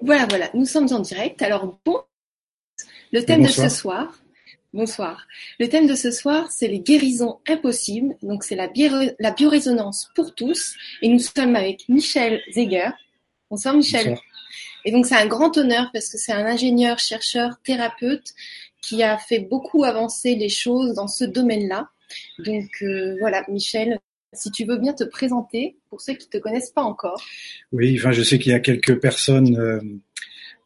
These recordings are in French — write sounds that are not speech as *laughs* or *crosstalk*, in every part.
Voilà, voilà, nous sommes en direct. Alors bon, le thème de ce soir, bonsoir. Le thème de ce soir, c'est les guérisons impossibles. Donc c'est la, la biorésonance pour tous. Et nous sommes avec Michel Zeger. Bonsoir Michel. Bonsoir. Et donc c'est un grand honneur parce que c'est un ingénieur, chercheur, thérapeute qui a fait beaucoup avancer les choses dans ce domaine-là. Donc euh, voilà, Michel, si tu veux bien te présenter pour ceux qui te connaissent pas encore. Oui, enfin, je sais qu'il y a quelques personnes euh,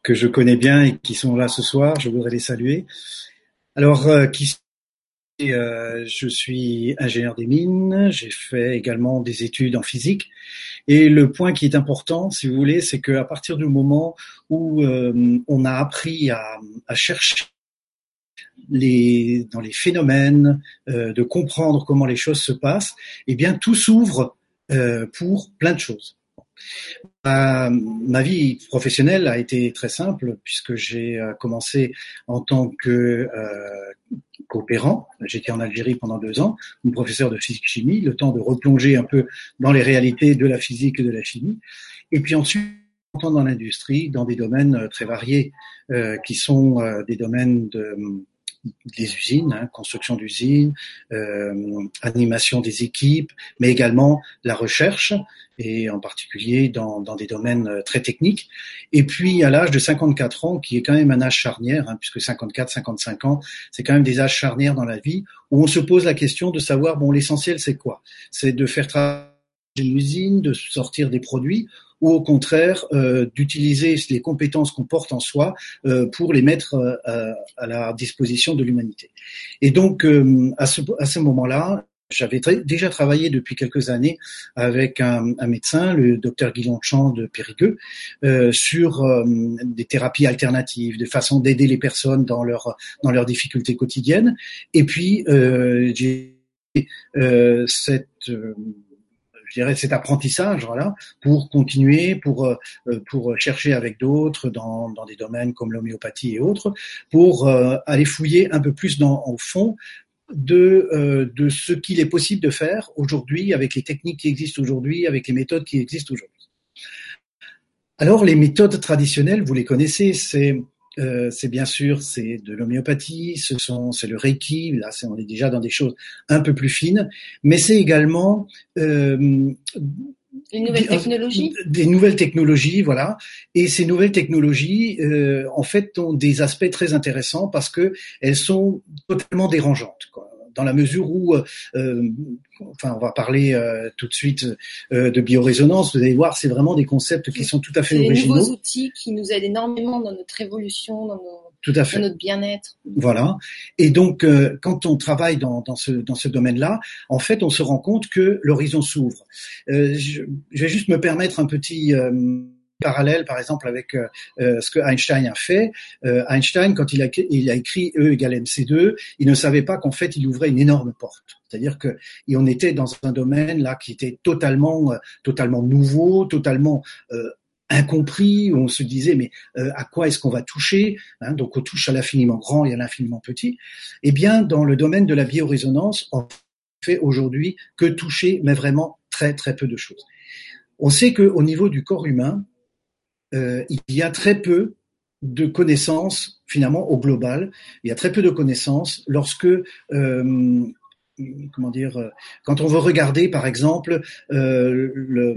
que je connais bien et qui sont là ce soir. Je voudrais les saluer. Alors, euh, qui euh, je suis ingénieur des mines, j'ai fait également des études en physique. Et le point qui est important, si vous voulez, c'est qu'à partir du moment où on a appris à, à chercher les, dans les phénomènes, euh, de comprendre comment les choses se passent, eh bien tout s'ouvre euh, pour plein de choses. ma vie professionnelle a été très simple puisque j'ai euh, commencé en tant que coopérant. J'étais en Algérie pendant deux ans, un professeur de physique-chimie, le temps de replonger un peu dans les réalités de la physique et de la chimie. Et puis ensuite, dans l'industrie, dans des domaines très variés, qui sont des domaines de des usines, hein, construction d'usines, euh, animation des équipes, mais également la recherche, et en particulier dans, dans des domaines euh, très techniques. Et puis à l'âge de 54 ans, qui est quand même un âge charnière, hein, puisque 54, 55 ans, c'est quand même des âges charnières dans la vie, où on se pose la question de savoir, bon, l'essentiel c'est quoi? C'est de faire travailler une usine, de sortir des produits, ou au contraire euh, d'utiliser les compétences qu'on porte en soi euh, pour les mettre euh, à la disposition de l'humanité. Et donc à ce, à ce moment-là, j'avais déjà travaillé depuis quelques années avec un, un médecin, le docteur Guy Longchamp de Périgueux, euh, sur euh, des thérapies alternatives, des façons d'aider les personnes dans, leur, dans leurs difficultés quotidiennes. Et puis, euh, j'ai cette je dirais, cet apprentissage, voilà, pour continuer, pour euh, euh, pour chercher avec d'autres dans, dans des domaines comme l'homéopathie et autres, pour euh, aller fouiller un peu plus dans au fond de de ce qu'il est possible de faire aujourd'hui avec les techniques qui existent aujourd'hui, avec les méthodes qui existent aujourd'hui. Alors les méthodes traditionnelles, vous les connaissez, c'est euh, c'est bien sûr c'est de l'homéopathie, ce sont c'est le reiki, là on est déjà dans des choses un peu plus fines, mais c'est également euh, nouvelles technologies Des nouvelles technologies, voilà. Et ces nouvelles technologies, euh, en fait, ont des aspects très intéressants parce que elles sont totalement dérangeantes. Quoi dans la mesure où, euh, euh, enfin, on va parler euh, tout de suite de biorésonance. Vous allez voir, c'est vraiment des concepts qui sont tout à fait originaux. Des nouveaux outils qui nous aident énormément dans notre évolution, dans, tout à fait. notre bien-être. Voilà. Et donc, quand on travaille dans, dans ce, dans ce domaine-là, en fait, on se rend compte que l'horizon s'ouvre. je, je, vais juste me permettre un petit parallèle, par exemple, avec euh, euh, ce que Einstein a fait. Euh, Einstein, quand il a, il a écrit E égale mc2, il ne savait pas qu'en fait, il ouvrait une énorme porte. C'est-à-dire que on était dans un domaine là qui était totalement, totalement nouveau, totalement incompris, où on se disait mais à quoi est-ce qu'on va toucher hein, Donc on touche à l'infiniment grand et à l'infiniment petit. Eh bien, dans le domaine de la biorésonance, on fait aujourd'hui que toucher, mais vraiment très très peu de choses. On sait qu'au niveau du corps humain, euh, il y a très peu de connaissances finalement au global. Il y a très peu de connaissances lorsque euh, comment dire euh, quand on veut regarder par exemple le,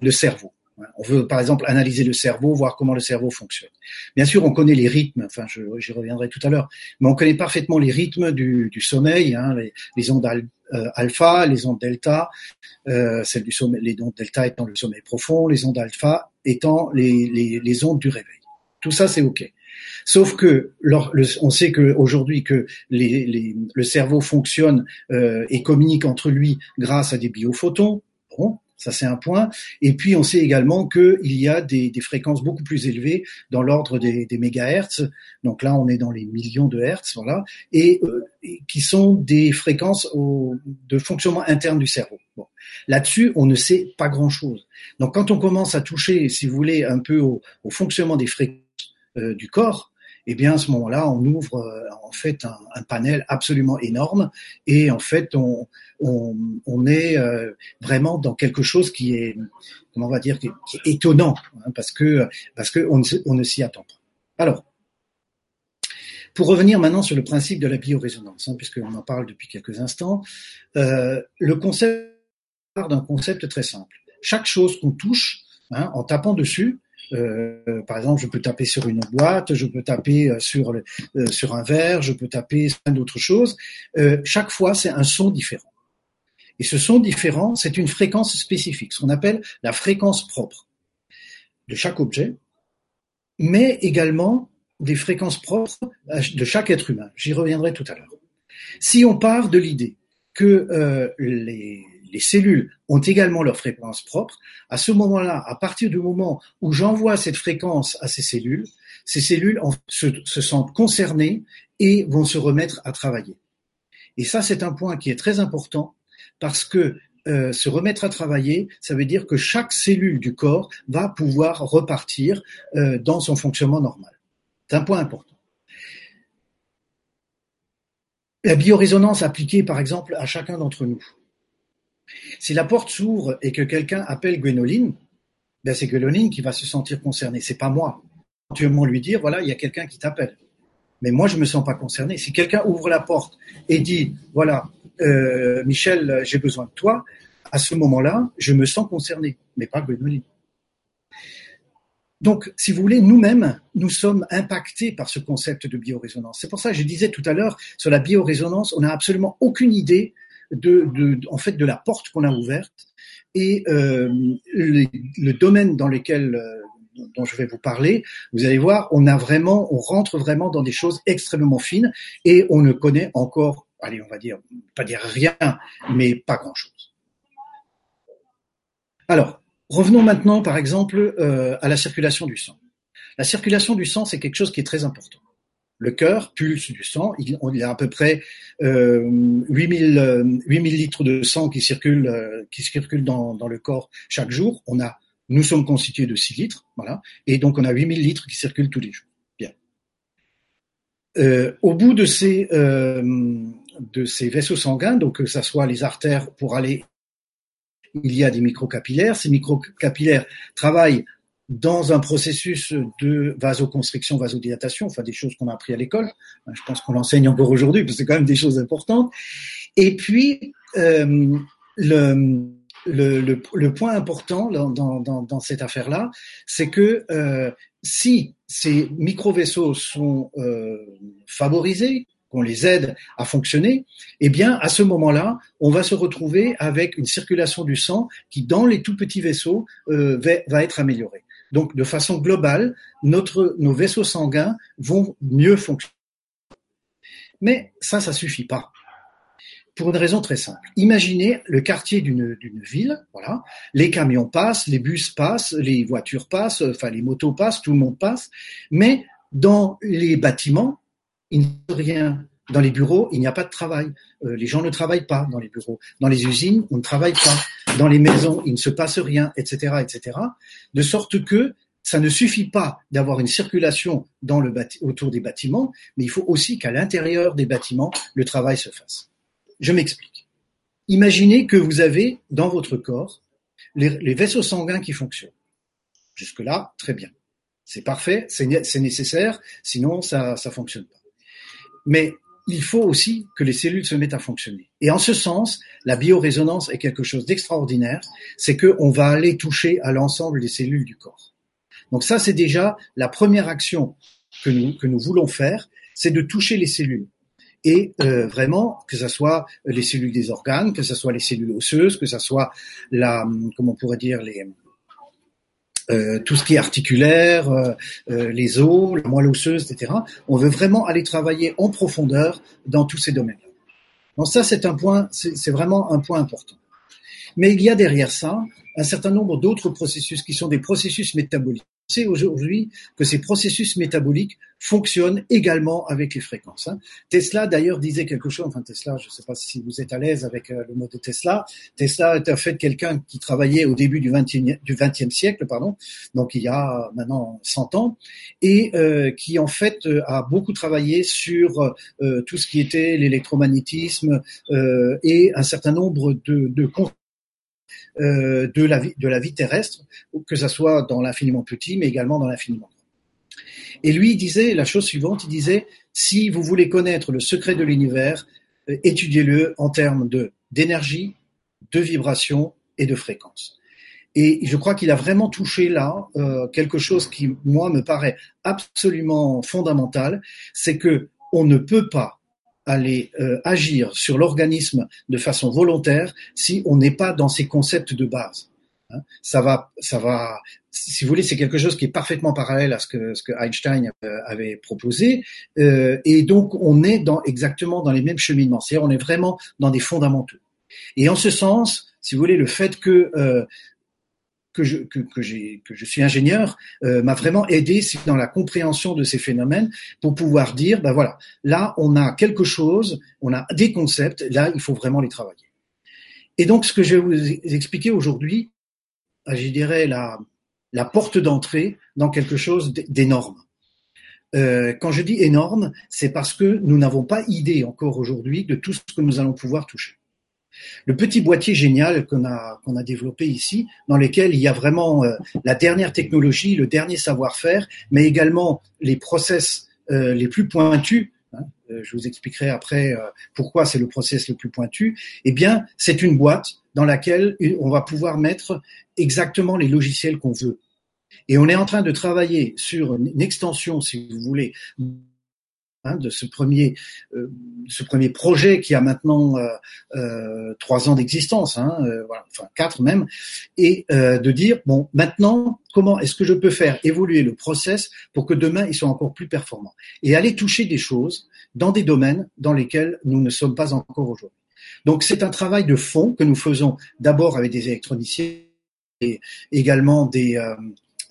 le cerveau. On veut par exemple analyser le cerveau, voir comment le cerveau fonctionne. Bien sûr, on connaît les rythmes, enfin j'y reviendrai tout à l'heure, mais on connaît parfaitement les rythmes du, sommeil, hein, les, ondes alpha, les ondes delta, euh, celles du sommeil, les ondes delta étant le sommeil profond, les ondes alpha étant les, ondes du réveil. Tout ça, c'est OK. Sauf que on sait qu'aujourd'hui que le cerveau fonctionne euh, et communique entre lui grâce à des biophotons. Ça c'est un point. Et puis on sait également qu'il y a des, fréquences beaucoup plus élevées dans l'ordre des, mégahertz. Donc là, on est dans les millions de hertz, voilà, et, euh, qui sont des fréquences au, de fonctionnement interne du cerveau. Bon. Là-dessus, on ne sait pas grand-chose. Donc quand on commence à toucher, si vous voulez, un peu au, au fonctionnement des fréquences euh, du corps, eh bien à ce moment-là, on ouvre euh, en fait un, panel absolument énorme et en fait on, est euh, vraiment dans quelque chose qui est comment on va dire qui est, étonnant hein, parce que parce que on ne s'y attend pas. Alors pour revenir maintenant sur le principe de la biorésonance, hein, puisqu'on en parle depuis quelques instants, euh, le concept part d'un concept très simple. Chaque chose qu'on touche, hein, en tapant dessus, euh, par exemple, je peux taper sur une boîte, je peux taper euh, sur, euh, sur un verre, je peux taper sur plein d'autres choses. chaque fois, c'est un son différent. Et ce son différent, c'est une fréquence spécifique, ce qu'on appelle la fréquence propre de chaque objet, mais également des fréquences propres de chaque être humain. J'y reviendrai tout à l'heure. Si on part de l'idée que euh, les, les, cellules ont également leur fréquence propre, à ce moment-là, à partir du moment où j'envoie cette fréquence à ces cellules, ces cellules se, se, sentent concernées et vont se remettre à travailler. Et ça, c'est un point qui est très important parce que euh, se remettre à travailler, ça veut dire que chaque cellule du corps va pouvoir repartir euh, dans son fonctionnement normal. C'est un point important. La biorésonance appliquée, par exemple, à chacun d'entre nous. Si la porte s'ouvre et que quelqu'un appelle Gwénoline, ben c'est Gwénoline qui va se sentir concernée. C'est pas moi. Éventuellement lui dire, voilà, il y a quelqu'un qui t'appelle. Mais moi, je me sens pas concerné. Si quelqu'un ouvre la porte et dit, voilà, euh, Michel, j'ai besoin de toi, à ce moment-là, je me sens concerné, mais pas Gwénoline. Donc, si vous voulez, nous-mêmes, nous sommes impactés par ce concept de biorésonance. C'est pour ça que je disais tout à l'heure, sur la biorésonance, on n'a absolument aucune idée de, en fait, de la porte qu'on a ouverte et euh, le domaine dans lequel euh, dont je vais vous parler, vous allez voir, on rentre vraiment dans des choses extrêmement fines et on ne connaît encore, allez, on va dire, pas dire rien, mais pas grand-chose. Alors, Revenons maintenant, par exemple, euh, à la circulation du sang. La circulation du sang, c'est quelque chose qui est très important. Le cœur pulse du sang. Il, y a à peu près euh, 8000, 8000 litres de sang qui circulent, euh, dans, le corps chaque jour. On a, nous sommes constitués de 6 litres, et donc on a 8000 litres qui circulent tous les jours. Bien. Euh, au bout de ces euh, de ces vaisseaux sanguins, donc que ça soit les artères pour aller il y a des microcapillaires. Ces microcapillaires travaillent dans un processus de vasoconstriction, vasodilatation, enfin des choses qu'on a appris à l'école. Je pense qu'on l'enseigne encore aujourd'hui, parce que c'est quand même des choses importantes. Et puis, euh, le, point important dans, cette affaire-là, c'est que euh, si ces micro-vaisseaux sont euh, favorisés, qu'on les aide à fonctionner, eh bien, à ce moment-là, on va se retrouver avec une circulation du sang qui, dans les tout petits vaisseaux, va, être améliorée. Donc, de façon globale, nos vaisseaux sanguins vont mieux fonctionner. Mais ça, ça suffit pas. Pour une raison très simple. Imaginez le quartier d'une ville, voilà. Les camions passent, les bus passent, les voitures passent, enfin les motos passent, tout le monde passe. Mais dans les bâtiments, il n'y a rien. Dans les bureaux, il n'y a pas de travail. Euh, les gens ne travaillent pas dans les bureaux. Dans les usines, on ne travaille pas. Dans les maisons, il ne se passe rien, etc., etc. De sorte que ça ne suffit pas d'avoir une circulation dans le autour des bâtiments, mais il faut aussi qu'à l'intérieur des bâtiments, le travail se fasse. Je m'explique. Imaginez que vous avez dans votre corps les, vaisseaux sanguins qui fonctionnent. Jusque-là, très bien. C'est parfait, c'est nécessaire, sinon ça ne fonctionne pas mais il faut aussi que les cellules se mettent à fonctionner. Et en ce sens, la biorésonance est quelque chose d'extraordinaire, c'est qu'on va aller toucher à l'ensemble des cellules du corps. Donc ça, c'est déjà la première action que nous, que nous voulons faire, c'est de toucher les cellules. Et euh, vraiment, que ce soit les cellules des organes, que ce soit les cellules osseuses, que ce soit la, comment on pourrait dire, les, euh, tout ce qui est articulaire, euh, euh, les os, la moelle osseuse, etc. On veut vraiment aller travailler en profondeur dans tous ces domaines-là. Donc ça, c'est un point, c'est vraiment un point important. Mais il y a derrière ça un certain nombre d'autres processus qui sont des processus métaboliques, sait aujourd'hui que ces processus métaboliques fonctionnent également avec les fréquences. Hein. Tesla d'ailleurs disait quelque chose, enfin Tesla, je ne sais pas si vous êtes à l'aise avec euh, le mot de Tesla. Tesla est en fait quelqu'un qui travaillait au début du 20e, du 20e siècle, pardon, donc il y a maintenant 100 ans, et euh, qui en fait euh, a beaucoup travaillé sur tout ce qui était l'électromagnétisme et un certain nombre de, de euh, de, la vie, de la vie terrestre, que ce soit dans l'infiniment petit, mais également dans l'infiniment grand. Et lui, il disait la chose suivante, il disait, si vous voulez connaître le secret de l'univers, euh, étudiez-le en termes de d'énergie, de vibration et de fréquence. Et je crois qu'il a vraiment touché là euh, quelque chose qui, moi, me paraît absolument fondamental, c'est que on ne peut pas aller euh, agir sur l'organisme de façon volontaire si on n'est pas dans ces concepts de base. Hein. Ça va, ça va. Si vous voulez, c'est quelque chose qui est parfaitement parallèle à ce que, ce que Einstein avait proposé, euh, et donc on est dans exactement dans les mêmes cheminements. C'est-à-dire, on est vraiment dans des fondamentaux. Et en ce sens, si vous voulez, le fait que euh, que je, que, que, que je suis ingénieur euh, m'a vraiment aidé dans la compréhension de ces phénomènes pour pouvoir dire, ben voilà, là on a quelque chose, on a des concepts, là il faut vraiment les travailler. Et donc ce que je vais vous expliquer aujourd'hui, ben, je dirais la, la porte d'entrée dans quelque chose d'énorme. Euh, quand je dis énorme, c'est parce que nous n'avons pas idée encore aujourd'hui de tout ce que nous allons pouvoir toucher. Le petit boîtier génial qu'on a, qu'on a développé ici, dans lequel il y a vraiment euh, la dernière technologie, le dernier savoir-faire, mais également les process euh, les plus pointus. Hein, euh, je vous expliquerai après pourquoi c'est le process le plus pointu. Eh bien, c'est une boîte dans laquelle on va pouvoir mettre exactement les logiciels qu'on veut. Et on est en train de travailler sur une extension, si vous voulez, Hein, de ce premier, euh, ce premier projet qui a maintenant euh, euh trois ans d'existence, hein, voilà, enfin quatre même, et de dire bon maintenant comment est-ce que je peux faire évoluer le process pour que demain il soit encore plus performant? Et aller toucher des choses dans des domaines dans lesquels nous ne sommes pas encore aujourd'hui. Donc c'est un travail de fond que nous faisons d'abord avec des électroniciens et également des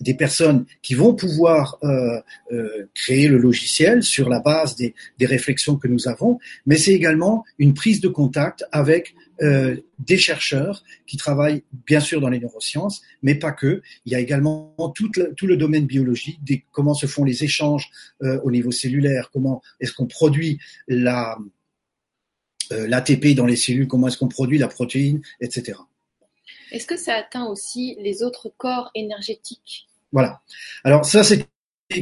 des personnes qui vont pouvoir euh, euh, créer le logiciel sur la base des, réflexions que nous avons, mais c'est également une prise de contact avec euh, des chercheurs qui travaillent bien sûr dans les neurosciences, mais pas que. Il y a également tout le, tout le domaine biologique, comment se font les échanges au niveau cellulaire, comment est-ce qu'on produit la l'ATP dans les cellules, comment est-ce qu'on produit la protéine, etc. Est-ce que ça atteint aussi les autres corps énergétiques? Voilà. Alors ça, c'est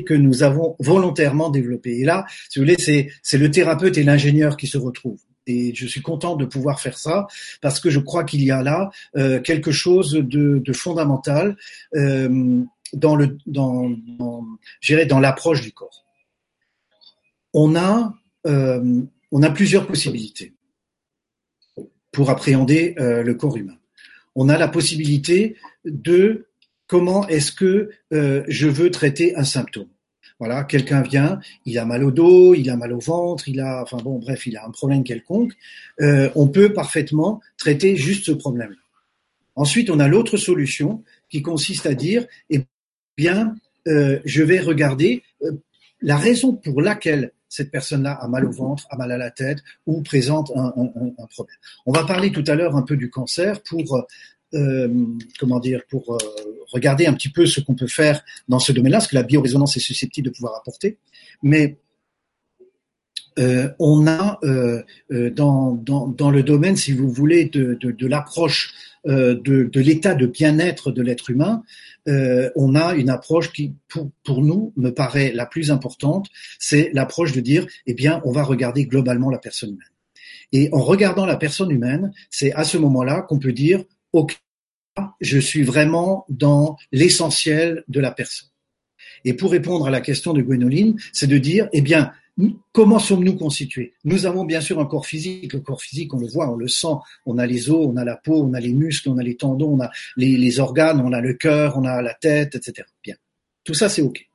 que nous avons volontairement développé. Et là, si vous voulez, c'est, le thérapeute et l'ingénieur qui se retrouvent. Et je suis content de pouvoir faire ça parce que je crois qu'il y a là euh, quelque chose de, fondamental euh, dans l'approche du corps. On a euh, plusieurs possibilités pour appréhender le corps humain. On a la possibilité de comment est-ce que euh, je veux traiter un symptôme. Voilà, quelqu'un vient, il a mal au dos, il a mal au ventre, il a, enfin bon, bref, il a un problème quelconque. Euh, on peut parfaitement traiter juste ce problème. Ensuite, on a l'autre solution qui consiste à dire, eh bien, euh, je vais regarder la raison pour laquelle cette personne-là a mal au ventre, a mal à la tête ou présente un, problème. On va parler tout à l'heure un peu du cancer pour euh, comment dire, pour euh, regarder un petit peu ce qu'on peut faire dans ce domaine-là, ce que la biorésonance est susceptible de pouvoir apporter. Mais euh, on a euh, euh, dans, dans, dans, le domaine, si vous voulez, de, de, de l'approche de, de l'état de bien-être de l'être humain, on a une approche qui, pour, pour nous, me paraît la plus importante, c'est l'approche de dire, eh bien, on va regarder globalement la personne humaine. Et en regardant la personne humaine, c'est à ce moment-là qu'on peut dire, OK, je suis vraiment dans l'essentiel de la personne. Et pour répondre à la question de Gwénoline, c'est de dire, eh bien, comment sommes-nous constitués? Nous avons bien sûr un corps physique. Le corps physique, on le voit, on le sent. On a les os, on a la peau, on a les muscles, on a les tendons, on a les, organes, on a le cœur, on a la tête, etc. Bien. Tout ça, c'est OK.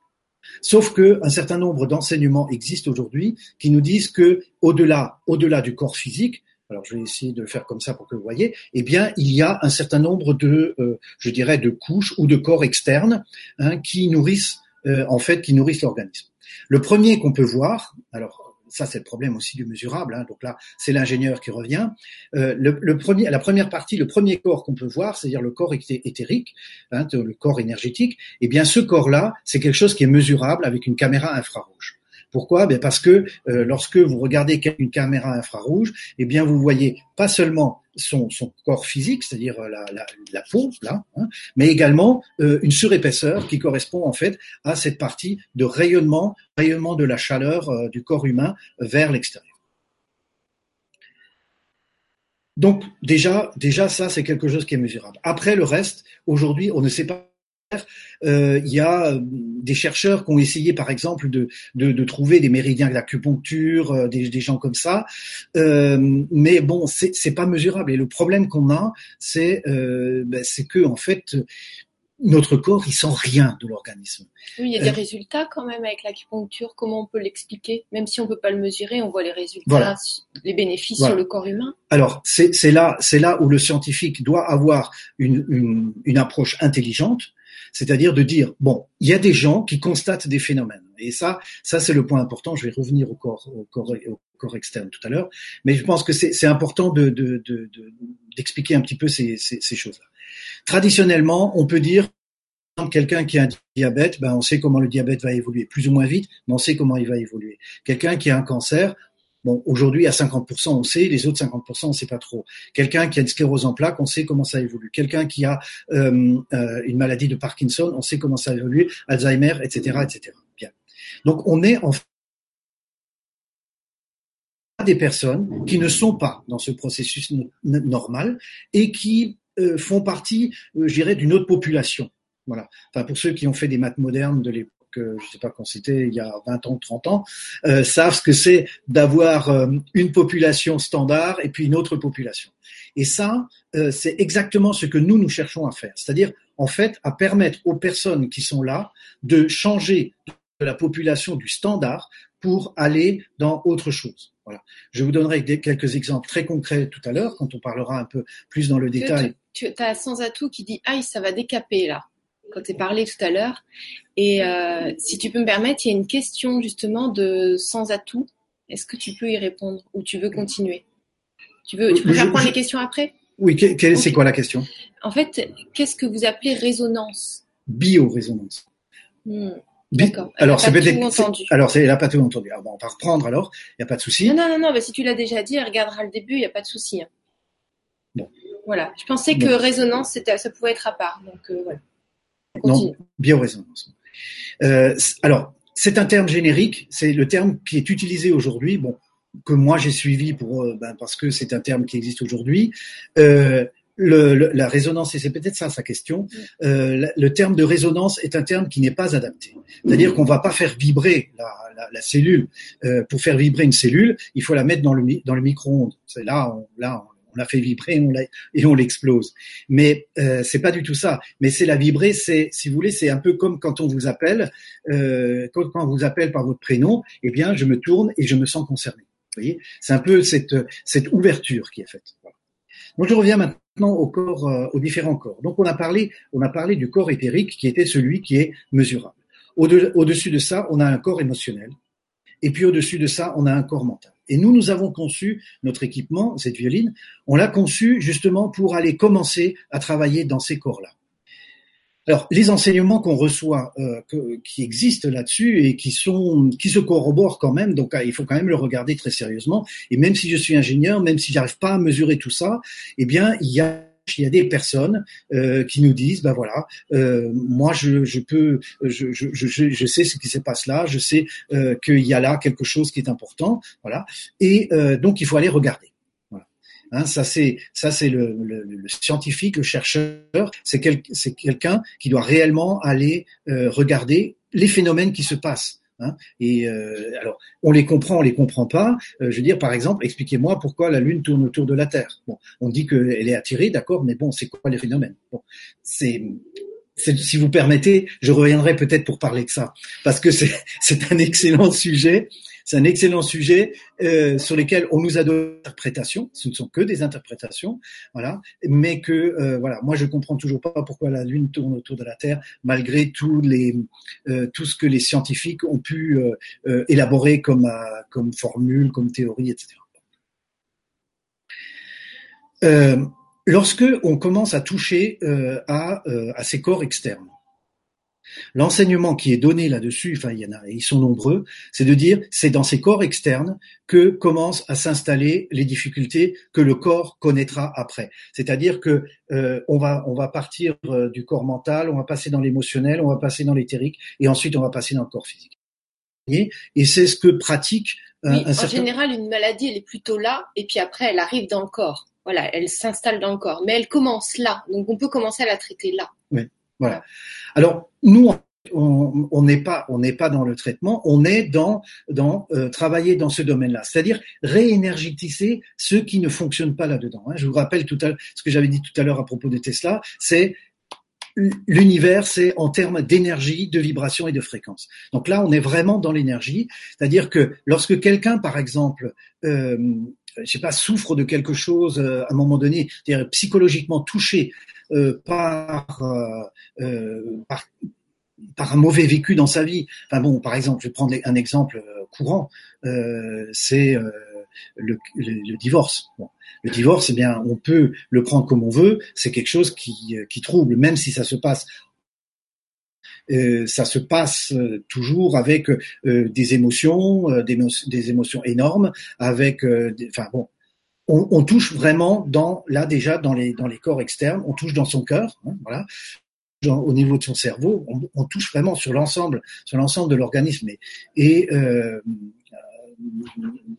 Sauf que un certain nombre d'enseignements existent aujourd'hui qui nous disent que au-delà, au-delà du corps physique, alors je vais essayer de le faire comme ça pour que vous voyez, eh bien, il y a un certain nombre de, euh, je dirais, de couches ou de corps externes hein, qui nourrissent, euh, en fait, qui nourrissent l'organisme. Le premier qu'on peut voir, alors ça c'est le problème aussi du mesurable, hein, donc là c'est l'ingénieur qui revient. Euh, la première partie, le premier corps qu'on peut voir, c'est-à-dire le corps éthérique, hein, le corps énergétique, eh bien ce corps-là, c'est quelque chose qui est mesurable avec une caméra infrarouge. Pourquoi? Ben Parce que euh, lorsque vous regardez une caméra infrarouge, eh bien vous voyez pas seulement son, corps physique, c'est-à-dire euh, la, peau, là, hein, mais également euh, une surépaisseur qui correspond en fait à cette partie de rayonnement, rayonnement de la chaleur du corps humain vers l'extérieur. Donc déjà, déjà ça c'est quelque chose qui est mesurable. Après le reste, aujourd'hui on ne sait pas il y a euh, des chercheurs qui ont essayé, par exemple, de, de, de trouver des méridiens d'acupuncture, euh, des, des, gens comme ça, euh, mais bon, c'est pas mesurable. Et le problème qu'on a, c'est euh, ben, c'est que en fait, notre corps, il sent rien de l'organisme. Oui, il y a des résultats quand même avec l'acupuncture. Comment on peut l'expliquer? Même si on peut pas le mesurer, on voit les résultats, les bénéfices sur le corps humain. Alors, c'est là, où le scientifique doit avoir une, une, une approche intelligente c'est-à-dire de dire bon, il y a des gens qui constatent des phénomènes, et ça, ça c'est le point important. Je vais revenir au corps, au corps, externe tout à l'heure, mais je pense que c'est important de, d'expliquer de, de, un petit peu ces choses-là. Traditionnellement, on peut dire quelqu'un qui a un diabète, ben on sait comment le diabète va évoluer, plus ou moins vite, mais on sait comment il va évoluer. Quelqu'un qui a un cancer, Bon, aujourd'hui, à 50%, on sait, les autres 50%, on sait pas trop. Quelqu'un qui a une sclérose en plaques, on sait comment ça évolue. Quelqu'un qui a euh, euh, une maladie de Parkinson, on sait comment ça évolue. Alzheimer, etc., etc. Bien. Donc, on est en des personnes qui ne sont pas dans ce processus normal et qui euh, font partie, je dirais, d'une autre population. Voilà. Enfin, pour ceux qui ont fait des maths modernes de l'époque je je sais pas quand c'était, il y a 20 ans, 30 ans, euh, savent ce que c'est d'avoir euh, une population standard et puis une autre population. Et ça, euh, c'est exactement ce que nous, nous cherchons à faire. C'est-à-dire, en fait, à permettre aux personnes qui sont là de changer de la population du standard pour aller dans autre chose. Voilà. Je vous donnerai quelques exemples très concrets tout à l'heure quand on parlera un peu plus dans le détail. Tu, tu as sans atout qui dit aïe ça va décaper là quand tu parlé tout à l'heure. Et euh, si tu peux me permettre, il y a une question justement de sans atout. Est-ce que tu peux y répondre ou tu veux continuer? Tu veux, tu préfères prendre les questions après? Oui, c'est quoi la question? En fait, qu'est-ce que vous appelez résonance? Biorésonance. Hmm. D'accord. Alors, c'est peut-être. Alors, elle n'a pas tout entendu. Alors, bon, on va reprendre alors. Il n'y a pas de souci. Non, non, non, non. Bah, si tu l'as déjà dit, elle regardera le début. Il n'y a pas de souci. Hein. Bon. Voilà. Je pensais que résonance, ça pouvait être à part. Donc, euh, voilà. Non, biorésonance. Euh, alors, c'est un terme générique, c'est le terme qui est utilisé aujourd'hui, bon, que moi j'ai suivi pour, euh, ben, parce que c'est un terme qui existe aujourd'hui. Euh, le, la résonance, et c'est peut-être ça sa question, euh, le terme de résonance est un terme qui n'est pas adapté. C'est-à-dire qu'on va pas faire vibrer la, la, la cellule. Euh, pour faire vibrer une cellule, il faut la mettre dans le, dans le micro-ondes. C'est là, on, là, on l'a fait vibrer et on l'explose. Mais euh, c'est pas du tout ça. Mais c'est la vibrer, c'est, si vous voulez, c'est un peu comme quand on vous appelle, euh, quand, on vous appelle par votre prénom, eh bien, je me tourne et je me sens concerné. Vous voyez, c'est un peu cette ouverture qui est faite. Je reviens maintenant au corps, euh, aux différents corps. Donc on a parlé, on a parlé du corps éthérique qui était celui qui est mesurable. Au-dessus de ça, on a un corps émotionnel. Et puis au-dessus de ça, on a un corps mental. Et nous, nous avons conçu notre équipement, cette violine, on l'a conçu justement pour aller commencer à travailler dans ces corps-là. Alors, les enseignements qu'on reçoit, euh, qui existent là-dessus et qui sont, qui se corroborent quand même, donc il faut quand même le regarder très sérieusement. Et même si je suis ingénieur, même si j'arrive pas à mesurer tout ça, eh bien, il y a il y a des personnes euh, qui nous disent, ben voilà, euh, moi je, je peux, je, je, je, sais ce qui se passe là, je sais euh, qu'il y a là quelque chose qui est important, voilà, et euh, donc il faut aller regarder. Voilà. Hein, ça c'est ça c'est le, le, le, scientifique, le chercheur, c'est quel, quelqu'un qui doit réellement aller euh, regarder les phénomènes qui se passent. Hein et euh, alors, on les comprend, on les comprend pas. Euh, je veux dire, par exemple, expliquez-moi pourquoi la Lune tourne autour de la Terre. Bon, on dit qu'elle est attirée, d'accord, mais bon, c'est quoi les phénomènes? Bon, c'est si vous permettez, je reviendrai peut-être pour parler de ça, parce que c'est *laughs* un excellent sujet. C'est un excellent sujet euh, sur lesquels on nous a donné des interprétations. Ce ne sont que des interprétations, voilà. Mais que euh, voilà, moi je comprends toujours pas pourquoi la Lune tourne autour de la Terre malgré tous les euh, tout ce que les scientifiques ont pu euh, élaborer comme comme formule, comme théorie, etc. lorsque on commence à toucher à, à ces corps externes, L'enseignement qui est donné là-dessus, enfin il y en a, ils sont nombreux, c'est de dire c'est dans ces corps externes que commencent à s'installer les difficultés que le corps connaîtra après. C'est-à-dire que euh, on va on va partir euh, du corps mental, on va passer dans l'émotionnel, on va passer dans l'éthérique et ensuite on va passer dans le corps physique. Et c'est ce que pratique euh, oui, En général, une maladie elle est plutôt là et puis après elle arrive dans le corps. Voilà, elle s'installe dans le corps, mais elle commence là. Donc on peut commencer à la traiter là. Oui. Voilà. Alors nous, on n'est pas on n'est pas dans le traitement, on est dans dans euh, travailler dans ce domaine-là, c'est-à-dire réénergétiser ceux qui ne fonctionnent pas là-dedans. Hein. Je vous rappelle tout à ce que j'avais dit tout à l'heure à propos de Tesla, c'est l'univers, c'est en termes d'énergie, de vibration et de fréquence. Donc là, on est vraiment dans l'énergie, c'est-à-dire que lorsque quelqu'un, par exemple, euh, je sais pas, souffre de quelque chose euh, à un moment donné, c'est-à-dire psychologiquement touché euh, par, euh, euh, par, par un mauvais vécu dans sa vie. Enfin bon, par exemple, je vais prendre un exemple courant, c'est le, le, divorce. Bon. Le divorce, eh bien, on peut le prendre comme on veut. C'est quelque chose qui, qui trouble, même si ça se passe euh, ça se passe toujours avec euh, des émotions, euh, des, des, émotions énormes, avec, enfin bon, on, on, touche vraiment dans là déjà dans les dans les corps externes, on touche dans son cœur, hein, voilà, au niveau de son cerveau, on, on touche vraiment sur l'ensemble sur l'ensemble de l'organisme. Et, et euh,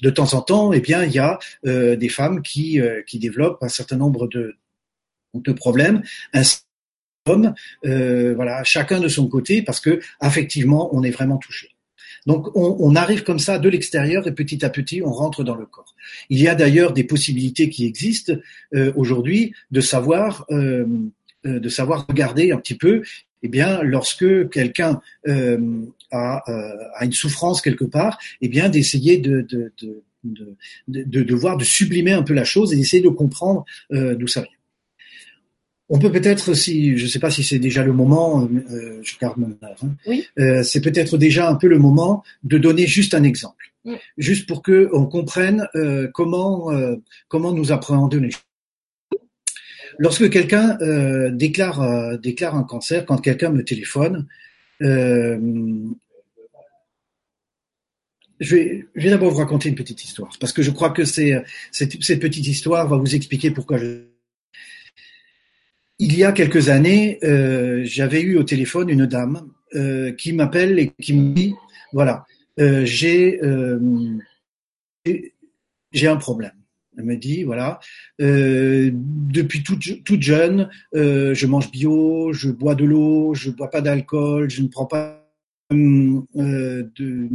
de temps en temps, eh bien, il y a euh, des femmes qui euh, qui développent un certain nombre de de problèmes, euh, voilà, chacun de son côté, parce que effectivement, on est vraiment touché. Donc on, arrive comme ça de l'extérieur et petit à petit on rentre dans le corps. Il y a d'ailleurs des possibilités qui existent euh, aujourd'hui de savoir euh, euh, de savoir regarder un petit peu. Eh bien, lorsque quelqu'un a, a, une souffrance quelque part, eh bien d'essayer de, de, de, de, de, voir, de sublimer un peu la chose et d'essayer de comprendre d'où ça vient. On peut peut-être, si je ne sais pas si c'est déjà le moment, euh, je garde mon heure, hein, oui. euh, c'est peut-être déjà un peu le moment de donner juste un exemple, juste pour que on comprenne euh, comment euh, comment nous appréhendons les choses. Lorsque quelqu'un euh, déclare déclare un cancer, quand quelqu'un me téléphone, je vais, je vais d'abord vous raconter une petite histoire parce que je crois que c'est cette petite histoire va vous expliquer pourquoi je il y a quelques années, euh, j'avais eu au téléphone une dame euh, qui m'appelle et qui me dit voilà, euh, j'ai j'ai un problème. Elle me dit voilà, depuis toute, toute jeune, je mange bio, je bois de l'eau, je bois pas d'alcool, je ne prends pas de, de,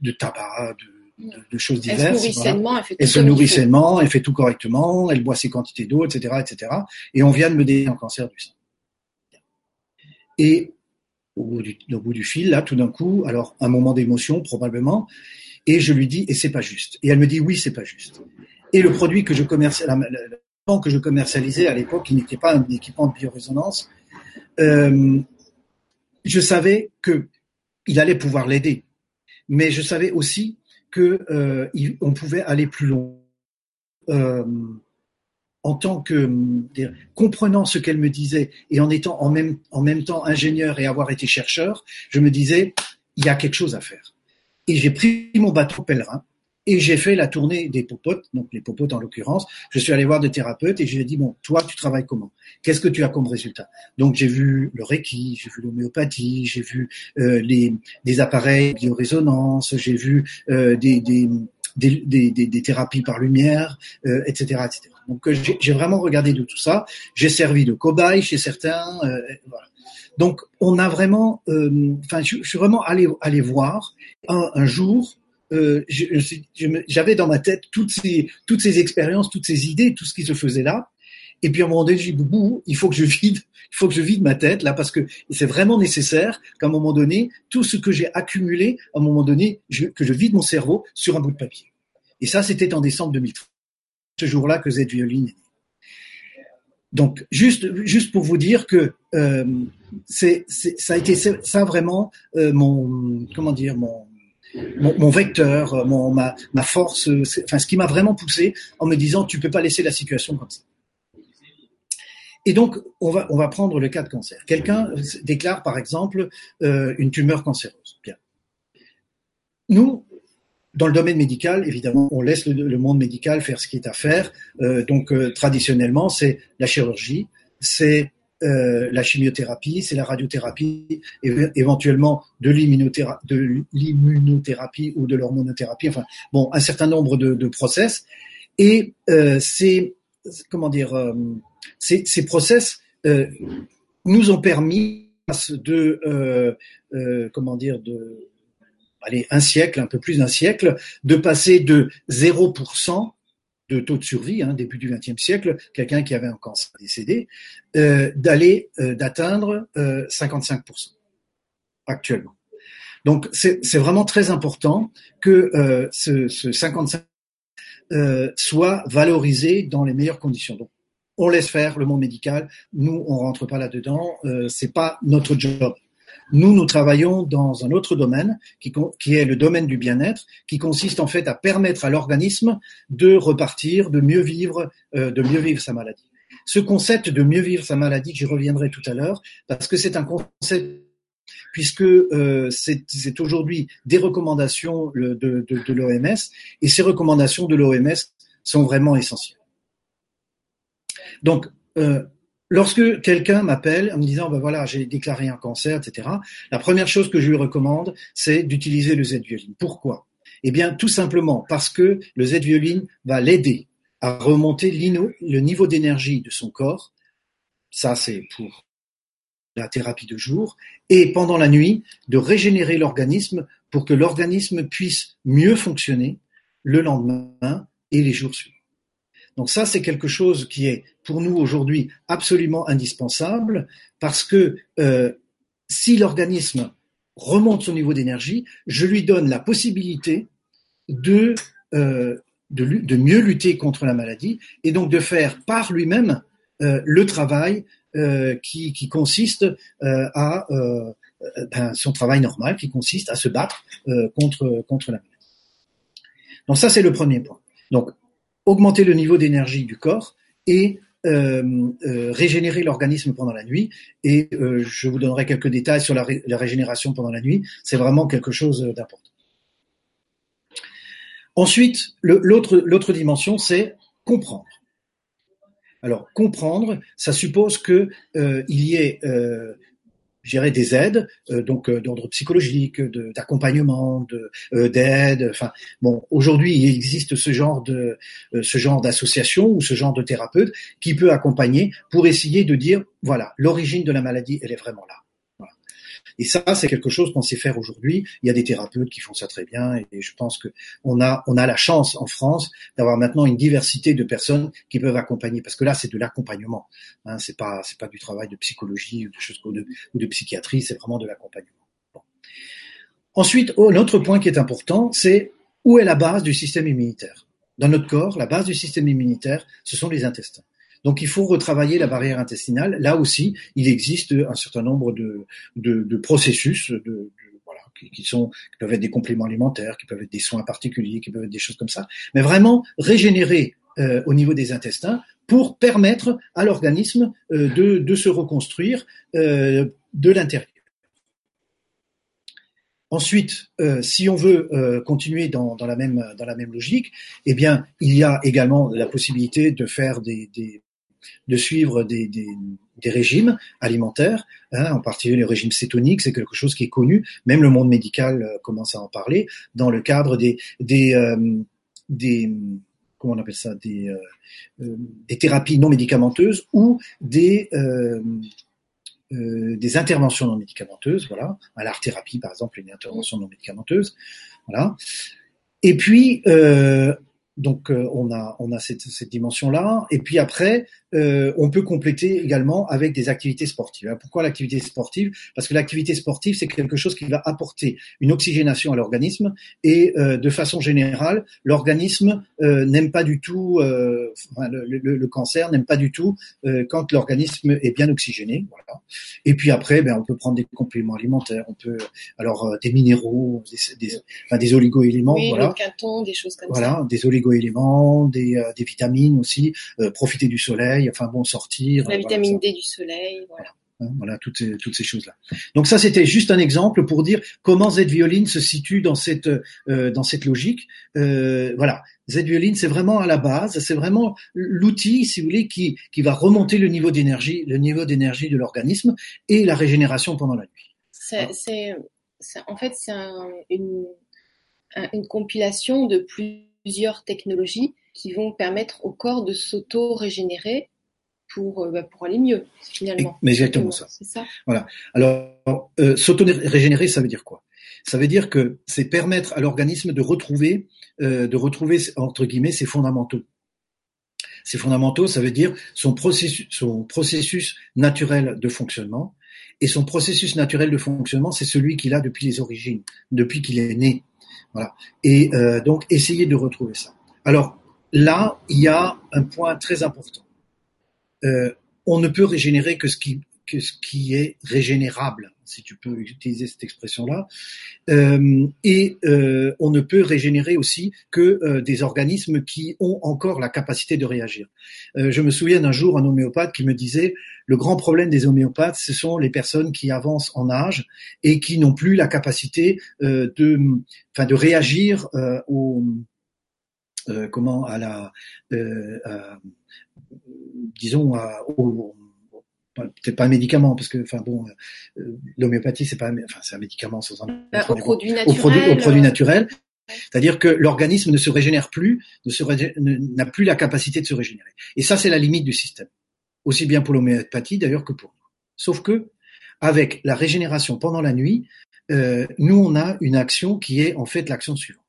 de, tabac, de, de, choses diverses. Elle se nourrit sainement, elle fait tout, elle se nourrit sainement, elle fait tout correctement, elle boit ses quantités d'eau, etc., etc. Et on vient de me donner un cancer du sein. Et au bout du, au bout du fil, là, tout d'un coup, alors un moment d'émotion probablement, et je lui dis et c'est pas juste. Et elle me dit oui, c'est pas juste. Et le produit que je commercialisais, que je commercialisais à l'époque, qui n'était pas un équipement de biorésonance, euh, je savais que il allait pouvoir l'aider, mais je savais aussi que euh, on pouvait aller plus loin. Euh, en tant que comprenant ce qu'elle me disait et en étant en même, en même temps ingénieur et avoir été chercheur, je me disais il y a quelque chose à faire. Et j'ai pris mon bateau pèlerin et j'ai fait la tournée des popotes, donc les popotes en l'occurrence. Je suis allé voir des thérapeutes et je lui ai dit, bon, toi, tu travailles comment? Qu'est-ce que tu as comme résultat? Donc j'ai vu le Reiki, j'ai vu l'homéopathie, j'ai vu euh, les, des appareils biorésonance, j'ai vu euh, des, des, des, des, des, thérapies par lumière, euh, etc., etc. Donc euh, j'ai vraiment regardé de tout ça. J'ai servi de cobaye chez certains. Euh, voilà. Donc on a vraiment, euh, enfin, je, je, suis vraiment allé, allé voir un, un jour euh, j'avais dans ma tête toutes ces, toutes ces expériences, toutes ces idées, tout ce qui se faisait là. Et puis à un moment donné, je dis il faut que je vide, *laughs* il faut que je vide ma tête là parce que c'est vraiment nécessaire qu'à un moment donné, tout ce que j'ai accumulé, à un moment donné, que je vide mon cerveau sur un bout de papier. Et ça, c'était en décembre 2013, ce jour-là que Z Violine donc juste juste pour vous dire que euh, c'est ça a été ça vraiment euh, mon comment dire mon mon, vecteur, mon, ma, ma force, enfin ce qui m'a vraiment poussé en me disant tu peux pas laisser la situation comme ça. Et donc on va on va prendre le cas de cancer. Quelqu'un déclare par exemple euh, une tumeur cancéreuse. Bien. Nous, dans le domaine médical, évidemment, on laisse le, monde médical faire ce qui est à faire. Euh, donc, euh, traditionnellement, c'est la chirurgie, c'est euh, la chimiothérapie, c'est la radiothérapie, éventuellement de l'immunothérapie ou de l'hormonothérapie. Enfin, bon, un certain nombre de, de process. Et euh, ces comment dire, euh, ces, ces, process nous ont permis de comment dire de allez, un siècle, un peu plus d'un siècle, de passer de 0% taux de survie, hein, début du XXe siècle, quelqu'un qui avait un cancer décédé, euh, d'aller euh, d'atteindre euh, 55% actuellement. Donc c'est vraiment très important que euh, ce, ce 55 euh, soit valorisé dans les meilleures conditions. Donc on laisse faire le monde médical, nous on rentre pas là-dedans, euh, c'est pas notre job. Nous, nous travaillons dans un autre domaine qui, est le domaine du bien-être, qui consiste en fait à permettre à l'organisme de repartir, de mieux vivre, euh, de mieux vivre sa maladie. Ce concept de mieux vivre sa maladie, j'y reviendrai tout à l'heure, parce que c'est un concept puisque euh, c'est aujourd'hui des recommandations de l'OMS, et ces recommandations de l'OMS sont vraiment essentielles. Donc, euh, Lorsque quelqu'un m'appelle en me disant ben voilà j'ai déclaré un cancer etc la première chose que je lui recommande c'est d'utiliser le Z-violine. Pourquoi? Eh bien tout simplement parce que le Z-violine va l'aider à remonter le niveau d'énergie de son corps. Ça c'est pour la thérapie de jour et pendant la nuit de régénérer l'organisme pour que l'organisme puisse mieux fonctionner le lendemain et les jours suivants. Donc ça, c'est quelque chose qui est pour nous aujourd'hui absolument indispensable parce que euh, si l'organisme remonte son niveau d'énergie, je lui donne la possibilité de, euh, de, de, mieux lutter contre la maladie et donc de faire par lui-même euh, le travail euh, qui, qui, consiste euh, à euh, ben, son travail normal, qui consiste à se battre contre, contre la maladie. Donc ça, c'est le premier point. Donc augmenter le niveau d'énergie du corps et euh, euh, régénérer l'organisme pendant la nuit. Et euh, je vous donnerai quelques détails sur la, la régénération pendant la nuit. C'est vraiment quelque chose d'important. Ensuite, l'autre dimension, c'est comprendre. Alors, comprendre, ça suppose que euh, il y ait euh, gérer des aides, euh, donc euh, d'ordre psychologique, d'accompagnement, euh, d'aide. enfin, bon, aujourd'hui, il existe ce genre de ce genre d'association ou ce genre de thérapeute qui peut accompagner pour essayer de dire, voilà, l'origine de la maladie, elle est vraiment là. Et ça, c'est quelque chose qu'on sait faire aujourd'hui. Il y a des thérapeutes qui font ça très bien, et je pense que on a on a la chance en France d'avoir maintenant une diversité de personnes qui peuvent accompagner, parce que là, c'est de l'accompagnement. Hein, c'est pas c'est pas du travail de psychologie ou de psychiatrie, c'est vraiment de l'accompagnement. Ensuite, oh, autre point qui est important, c'est où est la base du système immunitaire? Dans notre corps, la base du système immunitaire, ce sont les intestins. Donc il faut retravailler la barrière intestinale. Là aussi, il existe un certain nombre de, de, processus qui, sont, qui peuvent être des compléments alimentaires, qui peuvent être des soins particuliers, qui peuvent être des choses comme ça. Mais vraiment régénérer euh, au niveau des intestins pour permettre à l'organisme euh, de, de, se reconstruire euh, de l'intérieur. Ensuite, si on veut continuer dans, dans, la même, dans la même logique, eh bien, il y a également la possibilité de faire des, de suivre des, régimes alimentaires, hein, en particulier le régime cétonique, c'est quelque chose qui est connu, même le monde médical euh, commence à en parler, dans le cadre des, des, euh, comment on appelle ça, euh, des thérapies non médicamenteuses ou des des interventions non médicamenteuses, voilà, l'art thérapie par exemple, une intervention non médicamenteuse, voilà. Et puis donc euh, on a on a cette, cette dimension là et puis après euh, on peut compléter également avec des activités sportives. Pourquoi l'activité sportive? Parce que l'activité sportive c'est quelque chose qui va apporter une oxygénation à l'organisme et euh, de façon générale l'organisme n'aime pas du tout enfin, le, le, le, cancer n'aime pas du tout quand l'organisme est bien oxygéné. Voilà. Et puis après ben on peut prendre des compléments alimentaires, on peut alors des minéraux, des, des, enfin, des oligo-éléments, oui, voilà. Des choses comme voilà, ça. des éléments des, euh, des vitamines aussi, euh, profiter du soleil, enfin bon, sortir. La vitamine D du soleil, voilà. Hein, voilà toutes ces, toutes ces choses-là. Donc ça, c'était juste un exemple pour dire comment Z-Violine se situe dans cette euh, dans cette logique. Euh, voilà, Z-Violine, c'est vraiment à la base, c'est vraiment l'outil, si vous voulez, qui qui va remonter le niveau d'énergie, le niveau d'énergie de l'organisme et la régénération pendant la nuit. C'est, c'est, en fait, c'est un, une, une compilation de plus plusieurs technologies qui vont permettre au corps de s'auto-régénérer pour, euh, bah, pour aller mieux, finalement. Mais exactement ça. C'est ça. Voilà. Alors, euh, s'auto-régénérer, ça veut dire quoi? Ça veut dire que c'est permettre à l'organisme de retrouver, euh, de retrouver entre guillemets ses fondamentaux. Ses fondamentaux, ça veut dire son processus, son processus naturel de fonctionnement. Et son processus naturel de fonctionnement, c'est celui qu'il a depuis les origines, depuis qu'il est né. Voilà. Et euh, donc, essayer de retrouver ça. Alors là, il y a un point très important. Euh, on ne peut régénérer que ce qui, que ce qui est régénérable, si tu peux utiliser cette expression-là. Euh, et euh, on ne peut régénérer aussi que euh, des organismes qui ont encore la capacité de réagir. Euh, je me souviens d'un jour un homéopathe qui me disait le grand problème des homéopathes, ce sont les personnes qui avancent en âge et qui n'ont plus la capacité euh, de, enfin, de réagir au comment à la à, disons au peut-être pas un médicament parce que enfin bon euh, l'homéopathie c'est pas enfin c'est un médicament sans un au produit naturel au produit, au produit naturel. c'est-à-dire que l'organisme ne se régénère plus ne se n'a plus la capacité de se régénérer. Et ça c'est la limite du système. Aussi bien pour l'homéopathie d'ailleurs que pour nous. Sauf que avec la régénération pendant la nuit euh, nous on a une action qui est en fait l'action suivante.